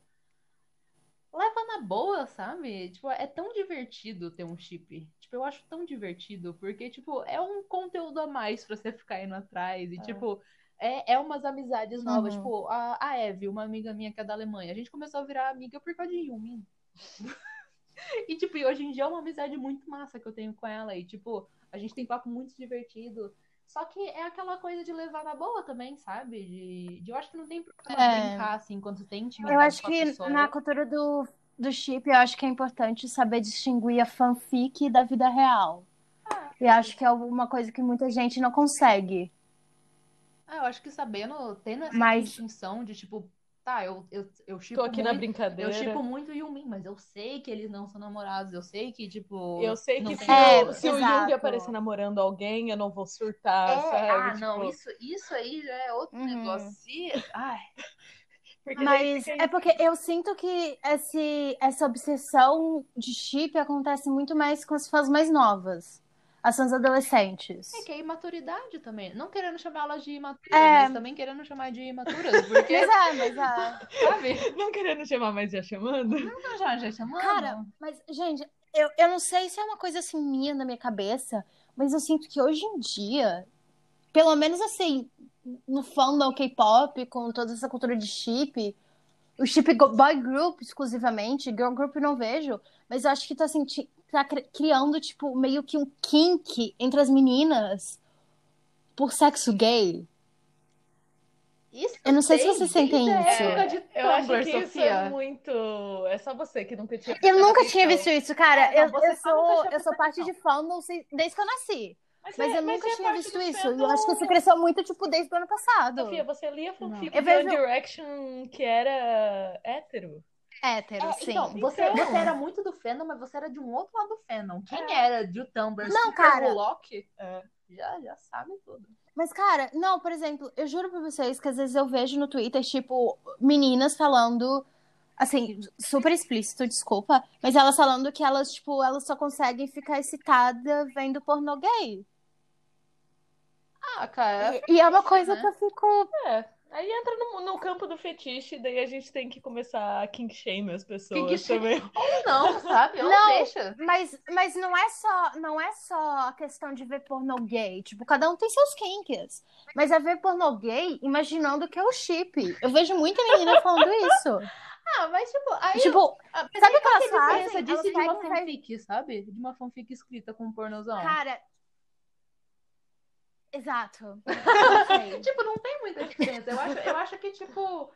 Leva na boa, sabe? Tipo, é tão divertido ter um chip. Tipo, eu acho tão divertido, porque, tipo, é um conteúdo a mais pra você ficar indo atrás. E, É. tipo, é, é umas amizades novas. Uhum. Tipo, a, a Eve, uma amiga minha que é da Alemanha, a gente começou a virar amiga por causa de Yumin. e, tipo, hoje em dia é uma amizade muito massa que eu tenho com ela. E, tipo, a gente tem papo muito divertido. Só que é aquela coisa de levar na boa também, sabe? De, de eu acho que não tem problema É. brincar, assim, quando tem intimidade Eu acho com a que pessoa. na cultura do, do chip, eu acho que é importante saber distinguir a fanfic da vida real. E acho que é uma coisa que muita gente não consegue. Ah, eu acho que sabendo, tendo essa Mas- distinção de, tipo, tá, eu, eu, eu chipo Tô aqui na muito, brincadeira. eu chipo muito o Yumin, mas eu sei que eles não são namorados, eu sei que, tipo... Eu sei que se, É, o, se o. Jung aparecer namorando alguém, eu não vou surtar, É, sabe? ah, Tipo, não, isso, isso aí já é outro Uhum. negócio. Se, ai, porque Mas fica é porque eu sinto que esse, essa obsessão de chip acontece muito mais com as fãs mais novas. As fãs adolescentes. é que é imaturidade também. Não querendo chamar elas de imaturas, É. mas também querendo chamar de imaturas, porque, Mas é, mas é. sabe? Não querendo chamar, mas já chamando. Não, já, já chamando. Cara, mas, gente, eu, eu não sei se é uma coisa assim minha na minha cabeça, mas eu sinto que hoje em dia, pelo menos assim, no fandom K-pop, com toda essa cultura de chip, o chip boy group exclusivamente, girl group não vejo, mas eu acho que tá, ti- tá cri- criando, tipo, meio que um kink entre as meninas por sexo gay. Isso Eu não sei se tem vocês sentem a isso. época de Eu acho Tumblr, que isso Sofia. é muito. É só você que nunca tinha. Eu nunca tinha visto isso, cara. É, não, eu, você eu sou, eu sou parte de fandom desde que eu nasci. Mas é- eu nunca é tinha visto isso. Fandom. eu acho que isso cresceu muito, tipo, desde o ano passado. Sofia, você lia fanfic vejo- Direction que era hétero. Hétero, É, sim. então, você, Então. você era muito do fandom, mas você era de um outro lado do fandom. Quem É. era de Tumblr Não, cara. Loki, É. já, já sabe tudo. Mas, cara, não, por exemplo, eu juro pra vocês que às vezes eu vejo no Twitter, tipo, meninas falando, assim, super explícito, desculpa, mas elas falando que elas, tipo, elas só conseguem ficar excitada vendo pornô gay. Ah, cara, E, e é uma coisa né? que eu fico. É. Aí entra no, no campo do fetiche, daí a gente tem que começar a kink shame as pessoas Kink também. ou não, sabe? Ou Não. deixa. Mas, mas não é só não é só a questão de ver pornô gay. Tipo, cada um tem seus kinks. Mas é ver pornô gay imaginando que é o chip. Eu vejo muita menina falando isso. Ah, mas tipo, aí tipo, Ah, Sabe o que elas é a diferença fazem? disso Elas de uma fanfic, sabe? De uma fanfic escrita com um pornozão. cara. Exato. Não. Tipo, não tem muita diferença. Eu acho, eu acho que, tipo.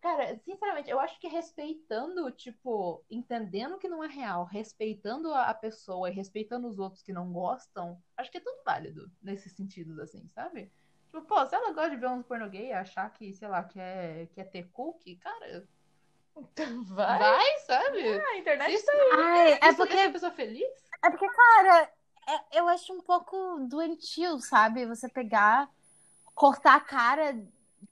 Cara, sinceramente, eu acho que respeitando, tipo, entendendo que não é real, respeitando a pessoa e respeitando os outros que não gostam, acho que é tudo válido nesses sentidos, assim, sabe? Tipo, pô, se ela gosta de ver uns porno gay e achar que, sei lá, quer, quer ter cookie, cara, Vai. vai, sabe? A internet Isso, tá aí. Ai, é porque a pessoa feliz? É porque, cara, é- eu acho um pouco doentio, sabe? Você pegar, cortar a cara.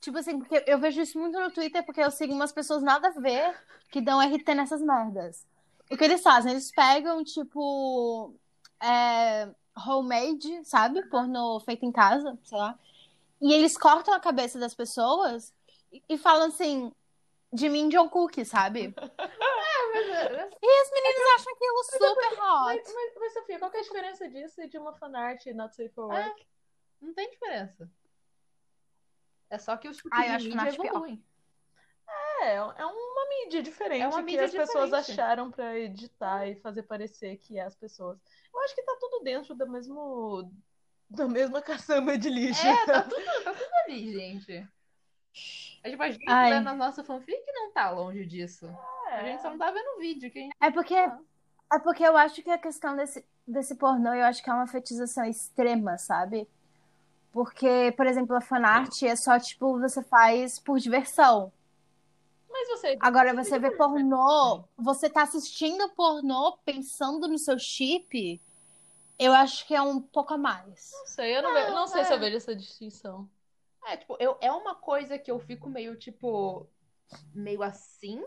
Tipo assim, porque eu vejo isso muito no Twitter, porque eu sigo umas pessoas nada a ver que dão RT nessas merdas. O que eles fazem? Eles pegam, tipo, é, homemade, sabe? Porno feito em casa, sei lá. E eles cortam a cabeça das pessoas e, e falam assim, de mim, John Cook, sabe? E as meninas acham aquilo super hot. Mas, mas, mas, Sofia, qual que é a diferença disso e de uma fanart not safe for É. work? Não tem diferença. É só que os Ah, eu acho pior. evoluem. É, é uma mídia diferente É uma que mídia as pessoas diferente. acharam pra editar e fazer parecer que é as pessoas. Eu acho que tá tudo dentro do mesmo da mesma caçamba de lixo. É, tá tudo, tá tudo ali, gente. A gente, a gente Ai. lendo a nossa fanfic não tá longe disso. A gente só não tá vendo o vídeo. Que a gente... É porque, é porque eu acho que a questão desse, desse pornô, eu acho que é uma fetização extrema, sabe? Porque, por exemplo, a fanart é só, tipo, você faz por diversão. Mas você. Agora, você vê pornô, você tá assistindo pornô pensando no seu chip, eu acho que é um pouco a mais. Não sei, eu não, Não, ve- não sei é. se eu vejo essa distinção. É, tipo, eu, é uma coisa que eu fico meio, tipo, meio assim.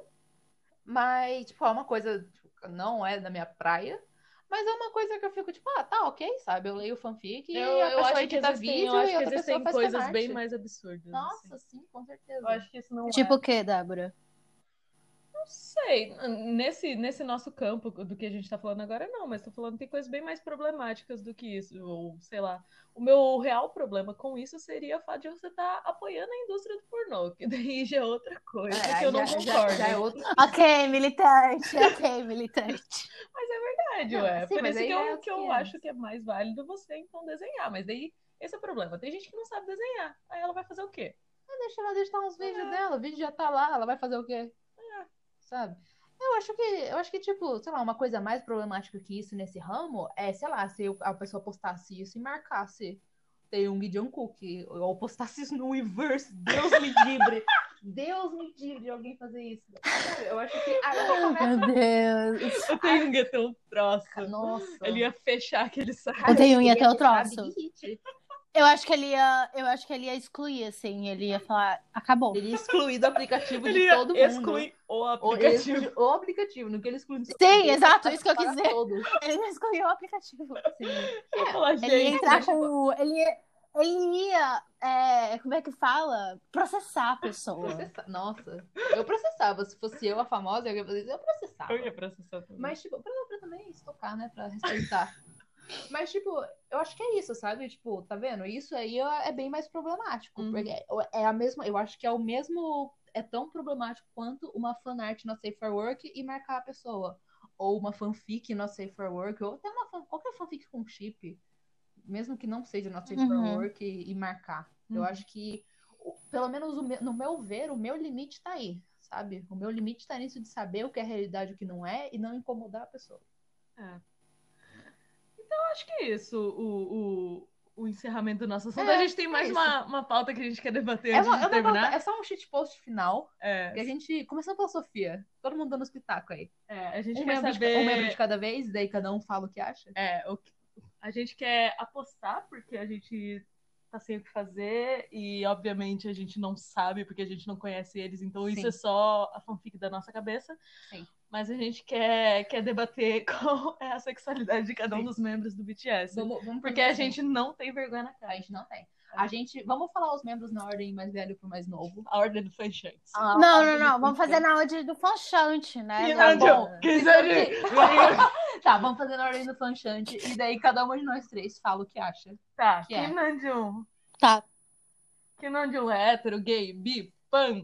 Mas, tipo, é uma coisa, tipo, não é da minha praia. Mas é uma coisa que eu fico, tipo, ah, tá, ok, sabe? Eu leio fanfic e Eu, a eu pessoa acho que edita existem, vídeo eu acho e que outra existem pessoa faz coisas bem mais absurdas. Nossa, assim. sim, com certeza. Eu acho que isso não Tipo é. o quê, Débora? Não sei. Nesse, nesse nosso campo do que a gente tá falando agora, não, mas tô falando que tem coisas bem mais problemáticas do que isso. Ou, sei lá. O meu real problema com isso seria o fato de você estar apoiando a indústria do pornô, que daí já é outra coisa É, que eu não já- concordo. Já, já é outro. Ok, militante, ok, militante. Mas é verdade, Não, ué. sim, Por isso que é eu, que eu 500. acho que é mais válido você, então, desenhar. Mas daí, esse é o problema. Tem gente que não sabe desenhar. Aí ela vai fazer o quê? Deixa ela editar uns vídeos É. dela, o vídeo já tá lá, ela vai fazer o quê? Sabe? Eu acho que, eu acho que, tipo, sei lá, uma coisa mais problemática que isso nesse ramo é, sei lá, se a pessoa postasse isso e marcasse tem um Gideon Cook, ou postasse isso no Weverse, Deus me livre. Deus me livre de alguém fazer isso. Eu acho que já começa Meu Deus. Eu tenho um guetão troço. Nossa. Ele ia fechar aquele site. Eu tenho unha Ele até o troço. Eu acho que ele ia, eu acho que ele ia excluir, assim, ele ia falar, acabou. Ele ia excluir do aplicativo Ele de todo mundo. excluir o aplicativo. exclui o aplicativo, no que ele exclui. Sim, exato, isso que eu para quis dizer. todos. Ele ia excluir o aplicativo. Sim. Eu ia falar, Ele ia entrar com. Ele ia, ele ia é, como é que fala? Processar a pessoa. Processa- Nossa, eu processava. Se fosse eu a famosa, eu ia fazer isso, eu processava. eu ia processar também. Mas, tipo, pra, pra também estocar, né? Pra respeitar. Mas, tipo, eu acho que é isso, sabe? Tipo, tá vendo? Isso aí é bem mais problemático. Uhum. Porque é a mesma. Eu acho que é o mesmo. É tão problemático quanto uma fanart no Safe for Work e marcar a pessoa. Ou uma fanfic no Safe for Work, ou até uma fan- qualquer fanfic com chip. Mesmo que não seja no Safe for Uhum. Work e, e marcar. Eu Uhum. acho que, pelo menos o meu- no meu ver, o meu limite tá aí, sabe? O meu limite tá nisso de saber o que é realidade e o que não é e não incomodar a pessoa. É. Então, acho que é isso. O, o, o encerramento do nosso assunto. É, a gente tem mais é uma, uma pauta que a gente quer debater É, antes uma, de é, terminar. pauta- é só um shitpost final. É, E a gente, começando pela Sofia, todo mundo dando pitacos aí. é, a gente Um quer membro, saber... de, um membro de cada vez, daí cada um fala o que acha. É, o a gente quer apostar porque a gente tá sem o que fazer e, obviamente, a gente não sabe porque a gente não conhece eles, então Sim. isso é só a fanfic da nossa cabeça. Sim. Mas a gente quer, quer debater qual é a sexualidade de cada um Sim. dos membros do BTS. Vamos, vamos Porque a gente não tem vergonha na A cara. gente não tem. A gente. Vamos falar os membros na ordem mais velho pro mais novo. A ordem do Fanchants. Ah, Não, a não, não. Vamos fazer na ordem do fanchante, né? Que Tá bom. Ódio! aqui. Tá, vamos fazer na ordem do fanchante. E daí cada uma de nós três fala o que acha. Tá, Que é? Kim Namjoon. Tá. Kim Namjoon é hétero, gay, bi, pan,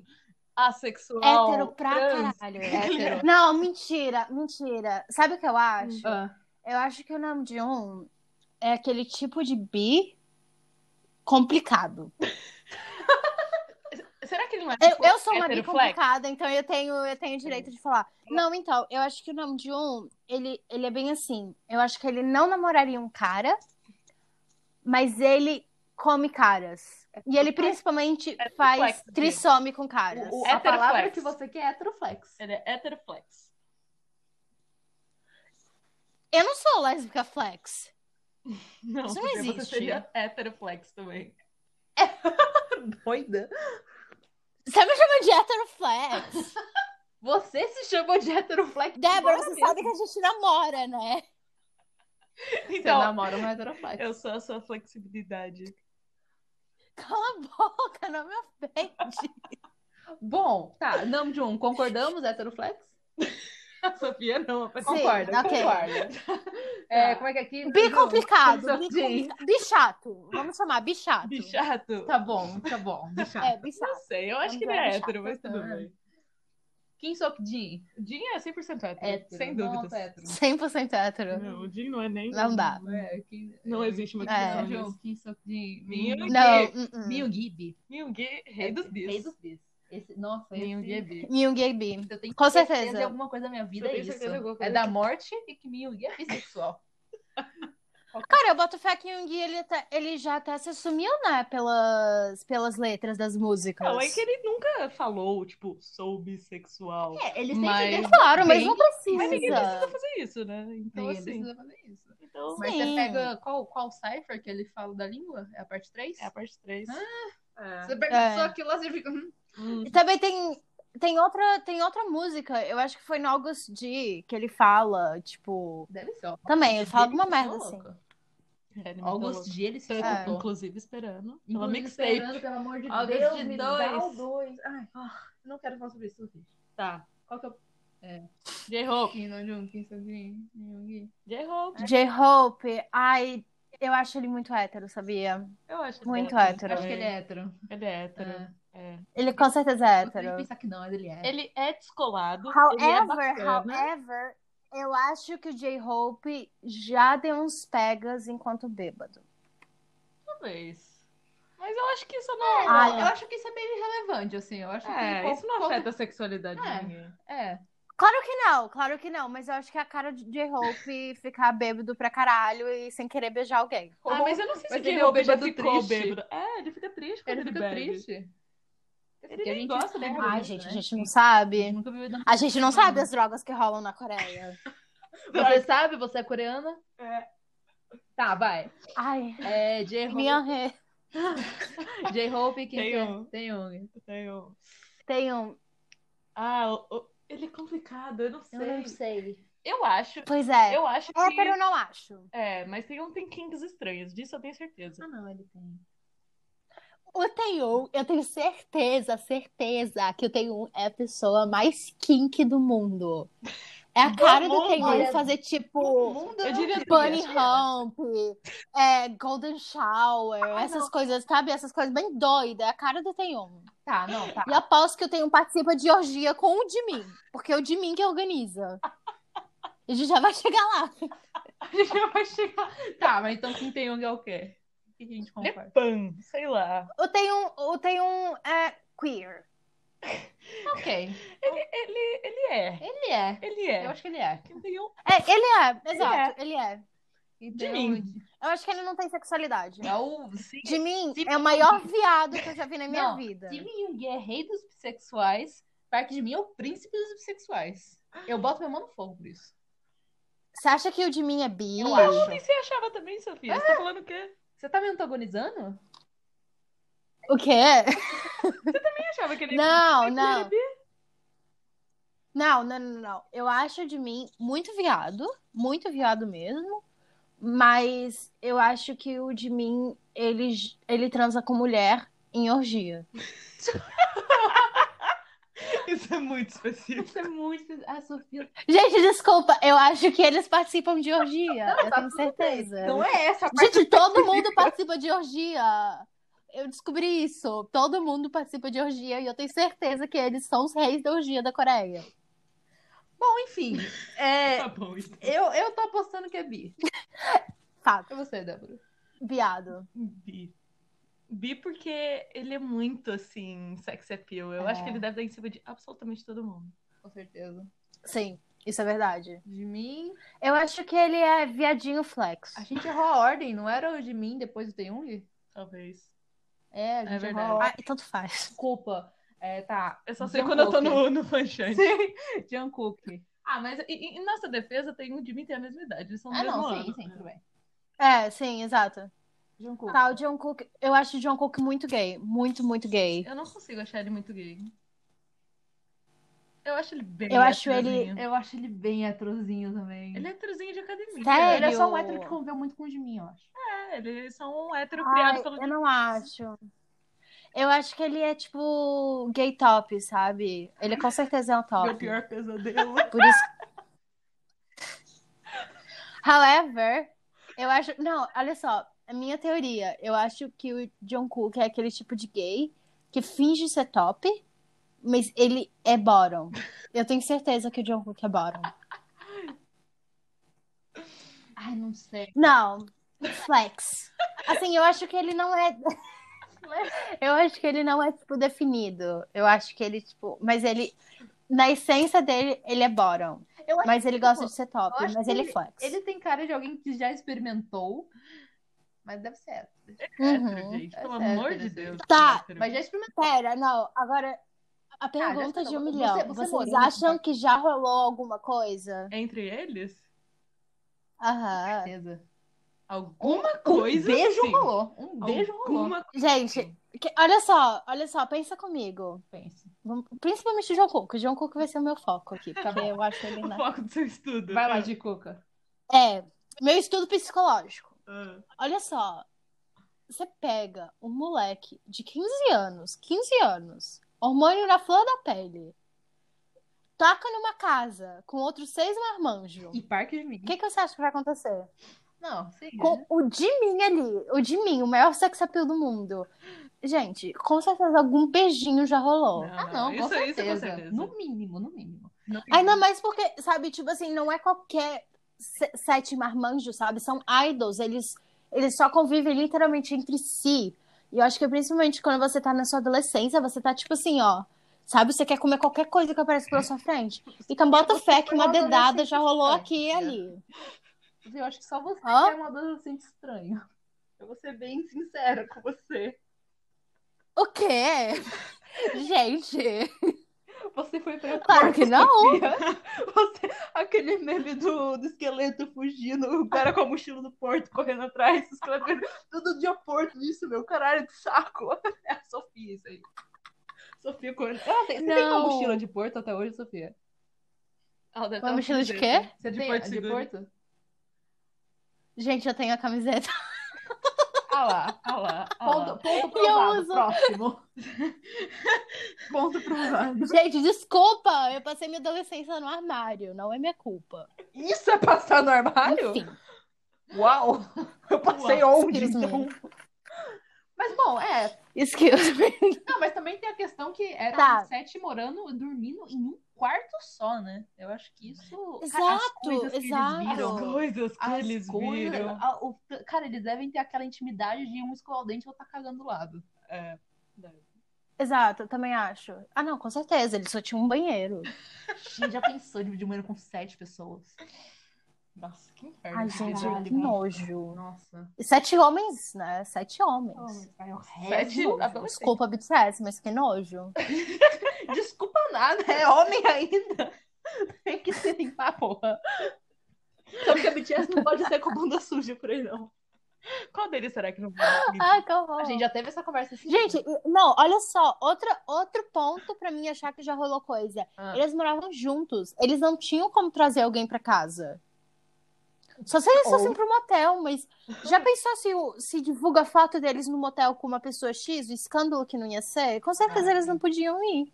assexual, Hétero pra trans. caralho. Hétero. Não, mentira, mentira. Sabe o que eu acho? Ah, Eu acho que o Namjoon é aquele tipo de bi complicado. Será que ele não é Eu, tipo, eu sou uma bi complicada, então eu tenho, eu tenho direito de falar. Não, então, eu acho que o Namjoon, ele, ele é bem assim. Eu acho que ele não namoraria um cara, mas ele come caras. E ele principalmente É faz trissome com caras. o- o- a palavra que você quer é heteroflex. Ele é heteroflex. Eu não sou lésbica flex. Não, Isso não porque você existe. seria heteroflex também. Doida. Você me chama de heteroflex? Você se chamou de heteroflex. Débora, você mesmo. sabe que a gente namora, né? Você Então, namora um heteroflex. eu sou a sua flexibilidade. Cala a boca, não me ofende. Bom, tá. Namjoon, concordamos, heteroflex? A Sofia não, a Sim, Concorda, ok. concorda. É, como é que é aqui? Bi complicado, Só bi, de- complica... bi chato. Vamos chamar bi chato. bichato. Tá bom, tá bom. Deixa. É, bi Não chato. sei, eu acho que ele Vamos é hétero, mas tudo chato. bem. Kim Sok Jin. O Jin é 100% hétero, Hétero. sem Nossa, dúvidas. hétero. 100% hétero. Não, o Jin não é nem... Não dá. É, Kim- Não existe uma É. questão. Kim Sok Jin. Não, uh -uh. Myung Bi. Myung, rei dos bis. Rei dos bis. Esse, nossa, Myung esse... bi. Myung é bi. Eu tenho Com certeza certeza. alguma coisa da minha vida é isso. É da morte e que Myung é bissexual. Cara, eu boto fé que Myung ele, até- ele já até se assumiu, né, pelas, pelas letras das músicas. Não, é que ele nunca falou, tipo, sou bissexual. É, ele sempre sempre deixa- Claro, mas não Mas ninguém precisa precisa. fazer isso, né? Então, Ninguém assim... precisa fazer isso. Então, Mas Sim. você pega qual, qual cipher que ele fala da língua? É a parte 3? é a parte 3. Você pega É. só aquilo lá, você fica. hum, Hum. E também tem, tem, outra, tem outra música, eu acho que foi no August D, que ele fala, tipo... Deve ser. Também, ele fala alguma merda assim. louco. É, August. G, ele se É. Inclusive esperando pela mixtape. esperando, pelo amor de August Deus, de me dois. dá o dois. Ai, ah, não quero falar sobre isso. Tá. Qual que é o J-Hope. J-Hope. J-Hope, ai, eu acho ele muito hétero, sabia? Eu acho ele Muito hétero. hétero. Acho que ele é hétero. Ele é hétero. É. É. Ele com certeza é Eu hétero. pensar que não, mas ele é. Ele é descolado. ele é However, however, eu acho que o J-Hope já deu uns pegas enquanto bêbado. Talvez. Mas eu acho que isso não. Ah, eu acho que isso é bem irrelevante, assim. Eu acho É, que isso não pouco- afeta a sexualidade É. de ninguém. É. Claro que não, claro que não, mas eu acho que é a cara de J-Hope ficar bêbado pra caralho e sem querer beijar alguém. Ah, mas eu não sei se Mas o ele é J-Hope o já bêbado ficou triste. bêbado. É, ele fica triste quando Ele ele, fica bebe. triste. Ele a gente gosta Ai, isso, gente, né? a gente não sabe. nunca viu na- A gente não sabe as drogas que rolam na Coreia. Você sabe? Você é coreana? É. Tá, vai. Ai, É J-Hope. minha re... J-Hope, quem Tem é? um. Tem um. Eu tenho- Tem um. Ah, o- o- ele é complicado, eu não sei. Eu não sei. Eu acho. Pois é. Eu acho que. Eu não acho. É, mas tem um tem kinks estranhos, disso eu tenho certeza. Ah, não, ele tem. O Taeyong, eu tenho certeza, certeza que o Taeyong é a pessoa mais kink do mundo. É a cara do. Taeyong Olha, fazer tipo Eu diria bunny hump, é, golden shower, Ah, essas não. coisas, sabe? Essas coisas bem doidas. É a cara do Taeyong. Tá, não, tá. E aposto que o Taeyong participa de orgia com o Jimin, porque é o Jimin que organiza. A gente já vai chegar lá. A gente já vai chegar. Tá, mas então quem tem um é o quê? O que a gente é concorda? pan, sei lá. O Taeyong, o Taeyong é queer. Ok. Ele, ele, ele é. Ele é. Ele é. Eu acho que ele é. Um- É, ele é, exato, ele é. E De tem mim. Eu acho que ele não tem sexualidade. É o. Sim, De mim, de é o maior viado que eu já vi na minha Não, vida. De mim, é rei dos bissexuais. Parque de mim é o príncipe dos bissexuais. Eu boto minha mão no fogo por isso. Você acha que o de mim é bi? Eu acho. E você achava também, Sofia? Você tá falando o quê? Você tá me antagonizando? O quê? Você achava que ele Não, não. Não, não, não, não. Eu acho de mim muito viado, muito viado mesmo. Mas eu acho que o de mim, ele, ele transa com mulher em orgia. Isso é muito específico. Isso é muito. Ah, Sofia. Gente, desculpa, eu acho que eles participam de orgia. eu tá tenho certeza. Não é essa a parte. Gente, todo mundo participa de orgia. Eu descobri isso. Todo mundo participa de orgia e eu tenho certeza que eles são os reis da orgia da Coreia. Bom, enfim. É, Tá bom, então. eu, eu tô apostando que é bi. Fato. E você, Débora? Viado. Bi. Bi porque ele é muito, assim, sex appeal. Eu É. acho que ele deve dar em cima de absolutamente todo mundo. Com certeza. Sim, isso é verdade. De mim. Eu acho que ele é viadinho flex. A gente errou a ordem, não era o de mim depois do Teyung? Talvez. É, a gente É errou verdade. a ordem. Ah, tanto faz. Desculpa. É, tá. Eu só sei quando eu tô no, no fanchante. Sim, Jungkook. Ah, mas em, em nossa defesa, tem um de mim tem a mesma idade. Eles são do Ah, mesmo não, ano. sim, sim, tudo bem. É, sim, exato. Jungkook. Tá, o Jungkook, eu acho o Jungkook muito gay. Muito, muito gay. Eu não consigo achar ele muito gay. Eu acho ele bem Eu acho ele- heterozinho. Eu acho ele bem heterozinho também. Ele é heterozinho de academia. Sério? Ele é só um hétero que conviveu muito com o de mim, eu acho. É, eles são um hétero Ai, criado pelo eu não acho. Eu acho que ele é tipo gay top, sabe? Ele com certeza é um meu top. pior pesadelo. Por isso. However, eu acho. Não, olha só. A minha teoria. Eu acho que o Jungkook é aquele tipo de gay que finge ser top, mas ele é bottom. Eu tenho certeza que o Jungkook é bottom. Ai, não sei. Não, flex. Assim, eu acho que ele não é. Eu acho que ele não é, tipo, definido. Eu acho que ele, tipo. Mas ele. Na essência dele, ele é bottom. Mas ele que, gosta tipo, de ser top, mas que ele é ele- flex. Ele tem cara de alguém que já experimentou, mas deve ser hétero. Uhum. Hétero, gente. É Pelo amor de ser. Deus. Tá, hétero. Mas já experimentou. Pera, não. Agora, a pergunta já de um sei, milhão. você- você Vocês acham nesse que já rolou alguma coisa? Entre eles, Aham. Certeza. alguma coisa. Um beijo sim. rolou. Um beijo rolou. Alguma Gente, que- olha só, olha só, pensa comigo. Pensa. Vamos- Principalmente o João Cook. O João Cook vai ser o meu foco aqui, porque eu acho ele o foco do seu estudo. Vai lá, de Cuca. É, meu estudo psicológico. Ah, Olha só, você pega um moleque de 15 anos, 15 anos, hormônio na flor da pele, taca numa casa com outros seis marmanjos. E Parque de mim. O que, que você acha que vai acontecer? Não, sim. Com o de mim ali, o de mim, o maior sex appeal do mundo. Gente, com certeza algum beijinho já rolou. não, Ah, não, com isso, certeza. isso com certeza. No mínimo, no mínimo. Ainda mais porque, sabe, tipo assim, não é qualquer sete marmanjos, sabe? São idols, eles, eles só convivem literalmente entre si. E eu acho que principalmente quando você tá na sua adolescência, você tá tipo assim, ó. Sabe, você quer comer qualquer coisa que aparece pela sua frente. Então bota fé que uma um dedada já rolou adolescente aqui e estranho. ali. Eu acho que só você Hã? é um adolescente estranho. Eu vou ser bem sincera com você. O quê? Gente, Você foi pra Claro que não. Você, aquele meme do, do esqueleto fugindo, o cara com a mochila do porto correndo atrás, o esqueleto, tudo dia porto isso, meu caralho, que saco. É a Sofia, isso aí. Sofia correndo. Ela tem, você tem uma Não. mochila de porto até hoje, Sofia? Deve Uma mochila de quê? Você De tem Porto de Seguro. porto? gente, eu tenho a camiseta. Ah lá. Ah lá, ah Ponto, lá. ponto eu provado. uso- Próximo. ponto provado. Gente, desculpa, eu passei minha adolescência no armário, não é minha culpa. Isso é passar no armário? Enfim. Uau! Eu passei Uau, onde, então? Mas, bom, é. Excuse me. Não, mas também tem a questão que eram Tá. sete morando, dormindo em um quarto só, né? Eu acho que isso... as Exato, coisas que exato. Eles viram, As coisas que as eles coisas- viram. a- o- cara, eles devem ter aquela intimidade de um escovar o dente e outro tá cagando do lado. É, deve. Exato, eu também acho. Ah, não, com certeza, ele só tinha um banheiro. Gente, já pensou de dividir banheiro com sete pessoas? Nossa, que inferno. Ai, gente, Caralho, que nojo. Nossa. E sete homens, né? Sete homens. Ai, é o Sete adolescentes. Desculpa, BTS, mas que nojo. Desculpa nada, é homem ainda. Tem que se limpar, porra. Só porque a BTS não pode ser com bunda suja por aí, não. Qual deles será que não vai? Ai, que horror. A gente já teve essa conversa esse Gente, dia. não, olha só, outra, outro ponto pra mim achar que já rolou coisa. Ah. Eles moravam juntos, eles não tinham como trazer alguém pra casa. Só se eles Ou- fossem pro motel, mas já pensou se, o- se divulga foto deles no motel com uma pessoa X, o escândalo que não ia ser? Com certeza Ah, eles não podiam ir.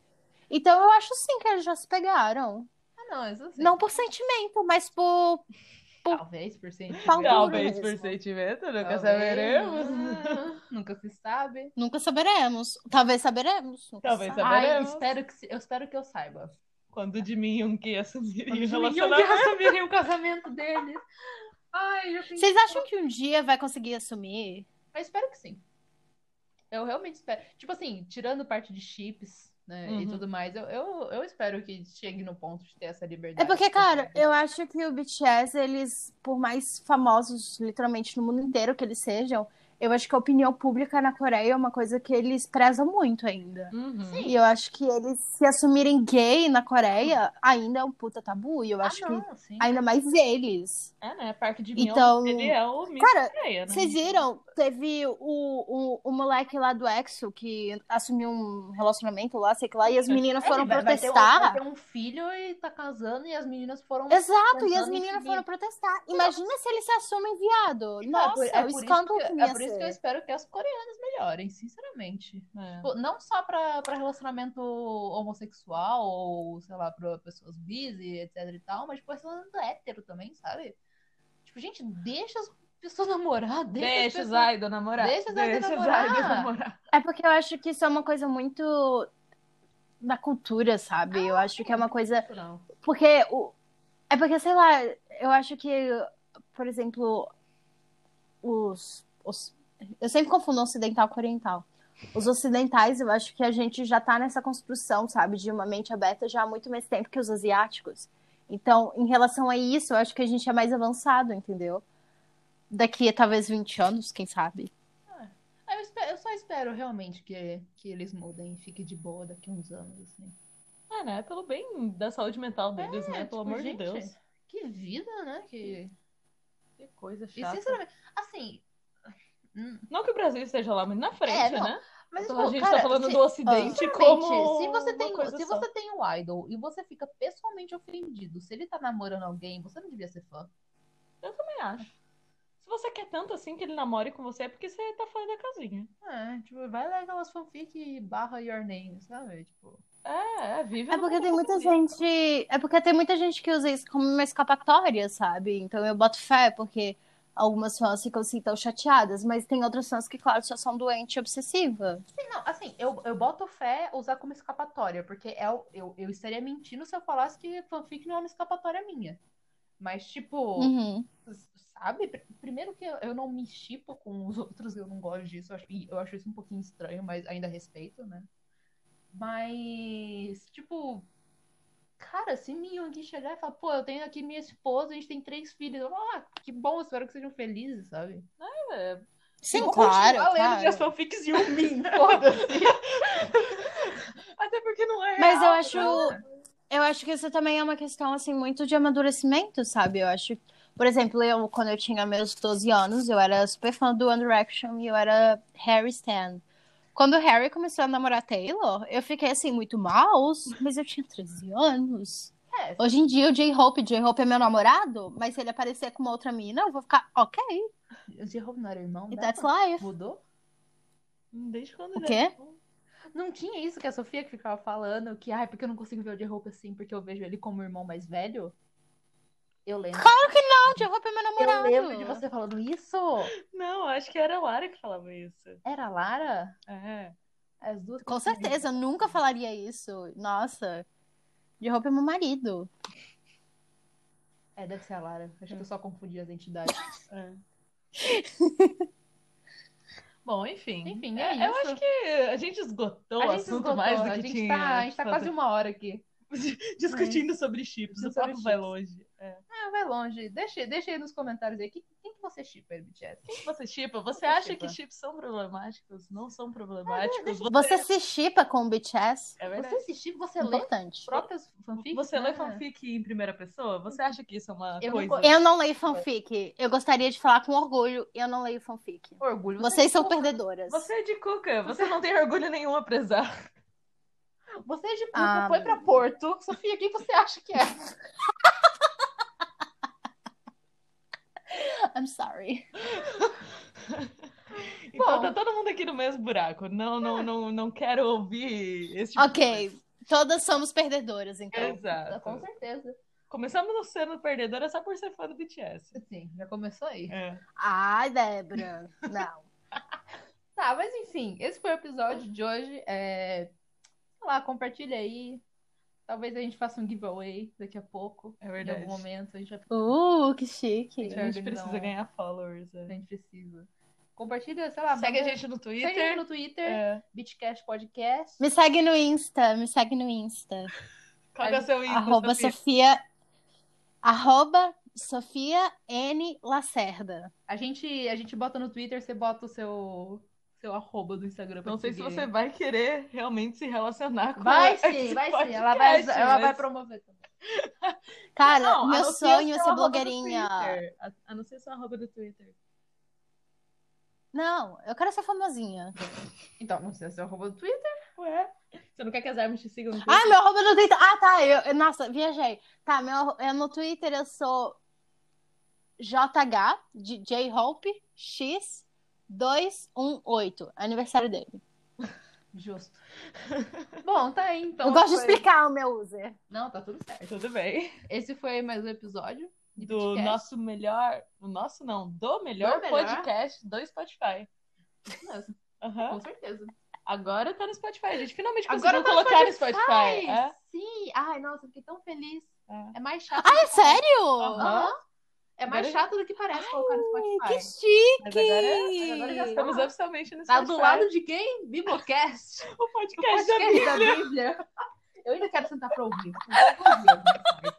Então eu acho sim que eles já se pegaram. Ah, não, isso sim. Não por sentimento, mas por. Talvez por sentimento. Talvez por sentimento, nunca Talvez. saberemos. Ah, Nunca se sabe. Nunca saberemos. Talvez saberemos. nunca Talvez se sabe. Ai, eu Saberemos. espero que, eu espero que eu saiba. Quando o Jimin e Yoongi assumirem o relacionamento. assumirem o casamento deles. Ai, pensei. Vocês acham que um dia vai conseguir assumir? Eu espero que sim. Eu realmente espero. Tipo assim, tirando parte de chips, né, e Uhum. tudo mais, eu, eu, eu espero que chegue no ponto de ter essa É liberdade. porque, cara, eu acho que o BTS, eles, por mais famosos, literalmente, no mundo inteiro que eles sejam, eu acho que a opinião pública na Coreia é uma coisa que eles prezam muito ainda. Uhum. E eu acho que eles se assumirem gay na Coreia ainda é um puta tabu. E eu Ah, acho que não, sim. ainda mais eles. É, né? Parque de Mion, Então, ele é o Miss cara, Coreia, né? Vocês viram? Teve o, o, o moleque lá do EXO que assumiu um relacionamento lá, sei que lá, e as meninas É, foram vai- ter um- protestar. Vai ter um filho e tá casando e as meninas foram. Exato, e as meninas foram protestar. Imagina se eles se assumem viado. É Nossa, por- é o escândalo que- que, É ia isso que eu ser. espero que as coreanas melhorem, sinceramente. É. Tipo, não só pra, pra relacionamento homossexual ou, sei lá, pra pessoas bis e etc e tal, mas tipo, relacionamento hétero também, sabe? Tipo, gente, deixa as pessoas namorar, deixa, as Deixa pessoas... os idol namorar. Deixa os idol os namorar. namorar. É porque eu acho que isso é uma coisa muito da cultura, sabe? eu acho que é uma coisa. Não. Porque o. É porque, sei lá, eu acho que, por exemplo, os. os... Eu sempre confundo ocidental com oriental. Os ocidentais, eu acho que a gente já tá nessa construção, sabe, de uma mente aberta já há muito mais tempo que os asiáticos. Então, em relação a isso, eu acho que a gente é mais avançado, entendeu? Daqui a talvez 20 anos, quem sabe? Ah, Eu, espero- eu só espero realmente que, que eles mudem e fiquem de boa daqui a uns anos, assim. É, né? Pelo bem da saúde mental deles, né? tipo, Pelo amor gente, de Deus. Que vida, né? Que... Que coisa E chata. sinceramente, assim. Hum, Não que o Brasil esteja lá muito na frente, É, né? Mas Então, tipo, a gente cara, tá falando se- do Ocidente como se você tem, se só. você tem um idol e você fica pessoalmente ofendido, se ele tá namorando alguém, você não devia ser fã. Eu também acho. Se você quer tanto assim que ele namore com você, é porque você tá fora da casinha. É, tipo, vai ler aquelas fanfic barra your name, sabe? Tipo, É, é, vive É porque tem muita gente. É porque tem muita gente que usa isso como uma escapatória, sabe? Então eu boto fé, porque algumas fãs ficam assim tão chateadas, mas tem outras fãs que, claro, só são doente e obsessiva. Sim, não, assim, eu, eu boto fé usar como escapatória, porque é, eu, eu estaria mentindo se eu falasse que fanfic não é uma escapatória minha. Mas, tipo, Uhum. sabe? Pr- Primeiro que eu, não me chipo com os outros, eu não gosto disso. Eu acho, eu acho isso um pouquinho estranho, mas ainda respeito, né? Mas, tipo, cara, se Miyuki chegar e falar, pô, eu tenho aqui minha esposa, a gente tem três filhos. Eu, ah, que bom, espero que sejam felizes, sabe? É, Sim, vou claro. lendo claro. de fanfics e mim. Foda-se. Até porque não é Mas eu acho. né? Eu acho que isso também é uma questão, assim, muito de amadurecimento, sabe? Eu acho. Por exemplo, eu, quando eu tinha meus 12 anos, eu era super fã do One Direction e eu era Harry Stan. Quando o Harry começou a namorar Taylor, eu fiquei, assim, muito mal, mas eu tinha 13 anos. É, Hoje em dia, o J-Hope, J-Hope é meu namorado, mas se ele aparecer com uma outra mina, eu vou ficar, ok, o J-Hope não era irmão e that's life. Mudou? Desde quando O quê? é- Não tinha isso que a Sofia que ficava falando, que, ai, porque eu não consigo ver o J-Hope assim, porque eu vejo ele como irmão mais velho? Eu lembro. Claro que não, o J-Hope é meu Eu namorado. lembro de você falando isso. Não, acho que era a Lara que falava isso. Era a Lara? É. As duas Com certeza, eu nunca falaria isso. Nossa, J-Hope é meu marido. É, deve ser a Lara. Acho que eu só confundi as entidades. é. Bom, enfim. Enfim, é Eu isso. acho que a gente esgotou A o gente assunto esgotou, mais do a que gente tinha. tá, a gente tá quase uma hora aqui. Discutindo sobre chips. O papo vai longe. É. É, Ah, vai longe. Deixa, deixa aí nos comentários aí. Quem, quem que você chipa BTS? Quem que você chipa? Você Você acha shippa? que chips são problemáticos? Não são problemáticos. Você se chipa com o BTS? É verdade. Você se chipa, você lê Importante. próprias fanfics? Você lê né? fanfic em primeira pessoa? Você acha que isso é uma Eu não coisa? co- Eu não leio fanfic. Eu gostaria de falar com orgulho, eu não leio fanfic. Orgulho. Vocês são é de perdedoras. Você é de cuca, você não tem orgulho nenhum a prezar. Você é de Cuca, Ah, foi pra Porto. Sofia, quem você acha que é? I'm sorry. Então Bom. tá todo mundo aqui no mesmo buraco. Não, não, não, não quero ouvir esse tipo Ok, todas somos perdedoras, então. Exato. Com certeza. Começamos sendo perdedora só por ser fã do BTS. Sim, já começou aí. É. Ai, Débora. Não. Tá, mas enfim, esse foi o episódio de hoje. É... Sei lá, compartilha aí. Talvez a gente faça um giveaway daqui a pouco. É Em verdade. algum momento. A gente vai Uh, que chique. A gente organizar precisa um- ganhar followers. A é. gente precisa. Compartilha, sei lá. Segue a gente no Segue a gente Twitter. no Twitter, É. Bitcast Podcast. Me segue no Insta, me segue no Insta. Qual é o seu Insta, Arroba Sofia? Sofia. Arroba Sofia N. Lacerda. A gente, a gente bota no Twitter, você bota o seu, seu arroba do Instagram pra Não sei se você vai querer realmente se relacionar com Vai sim, vai sim. Ela vai, podcast, ela vai mas- promover também. Cara, Não, meu anuncia sonho é seu ser blogueirinha. A- Anuncia seu arroba do Twitter. Não, eu quero ser famosinha. Então, não sei se é o arroba do Twitter. Ué? Você não quer que as armas te sigam no Twitter? Ah, meu arroba do Twitter. Ah, tá. Eu, eu- nossa, viajei. Tá, meu, eu, no Twitter eu sou JH, de J-Hope, X 218. Aniversário dele. Justo. Bom, tá aí, então. eu gosto de foi- explicar o meu user. Não, tá tudo certo. Tudo bem. Esse foi mais um episódio de Do Bitcast. nosso melhor. O nosso não, do melhor, Do melhor? podcast do Spotify. Isso mesmo, Aham. Com certeza. Agora tá no Spotify. A gente finalmente Agora conseguiu tá no colocar no Spotify. É? Sim. Ai, nossa, fiquei tão feliz. É. É mais chato. Ah, é sério? Aham. É mais Agora- chato do que parece colocar no Spotify. Que chique! Mas agora, agora já estamos Tá. oficialmente no Tá Spotify. do lado de quem? Bibocast. O O podcast, da podcast da Bíblia. Bíblia. Eu ainda quero sentar pra ouvir.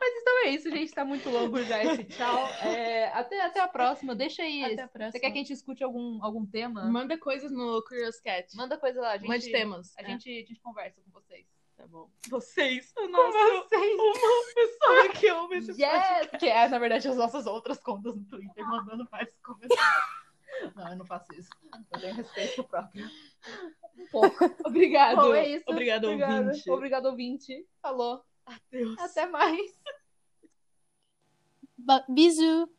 Mas então é isso, gente. Tá muito longo já esse tchau. É, até, até a próxima. Deixa aí. Até a próxima. Você quer que a gente escute algum, algum tema? Manda coisas no Curious Cat. Manda coisa lá. A gente, Mande temas. A É. gente, a gente conversa com vocês. Tá bom. Vocês. O nosso, vocês. uma pessoa que ouve esse podcast. Yes! Que é, na verdade, as nossas outras contas no Twitter mandando mais comentários. Não, eu não faço isso. Eu tenho respeito próprio. Um pouco. Obrigado. Bom, é isso. Obrigado, Obrigado, ouvinte. Obrigado, ouvinte. Falou. Adeus. Até mais. Bisous.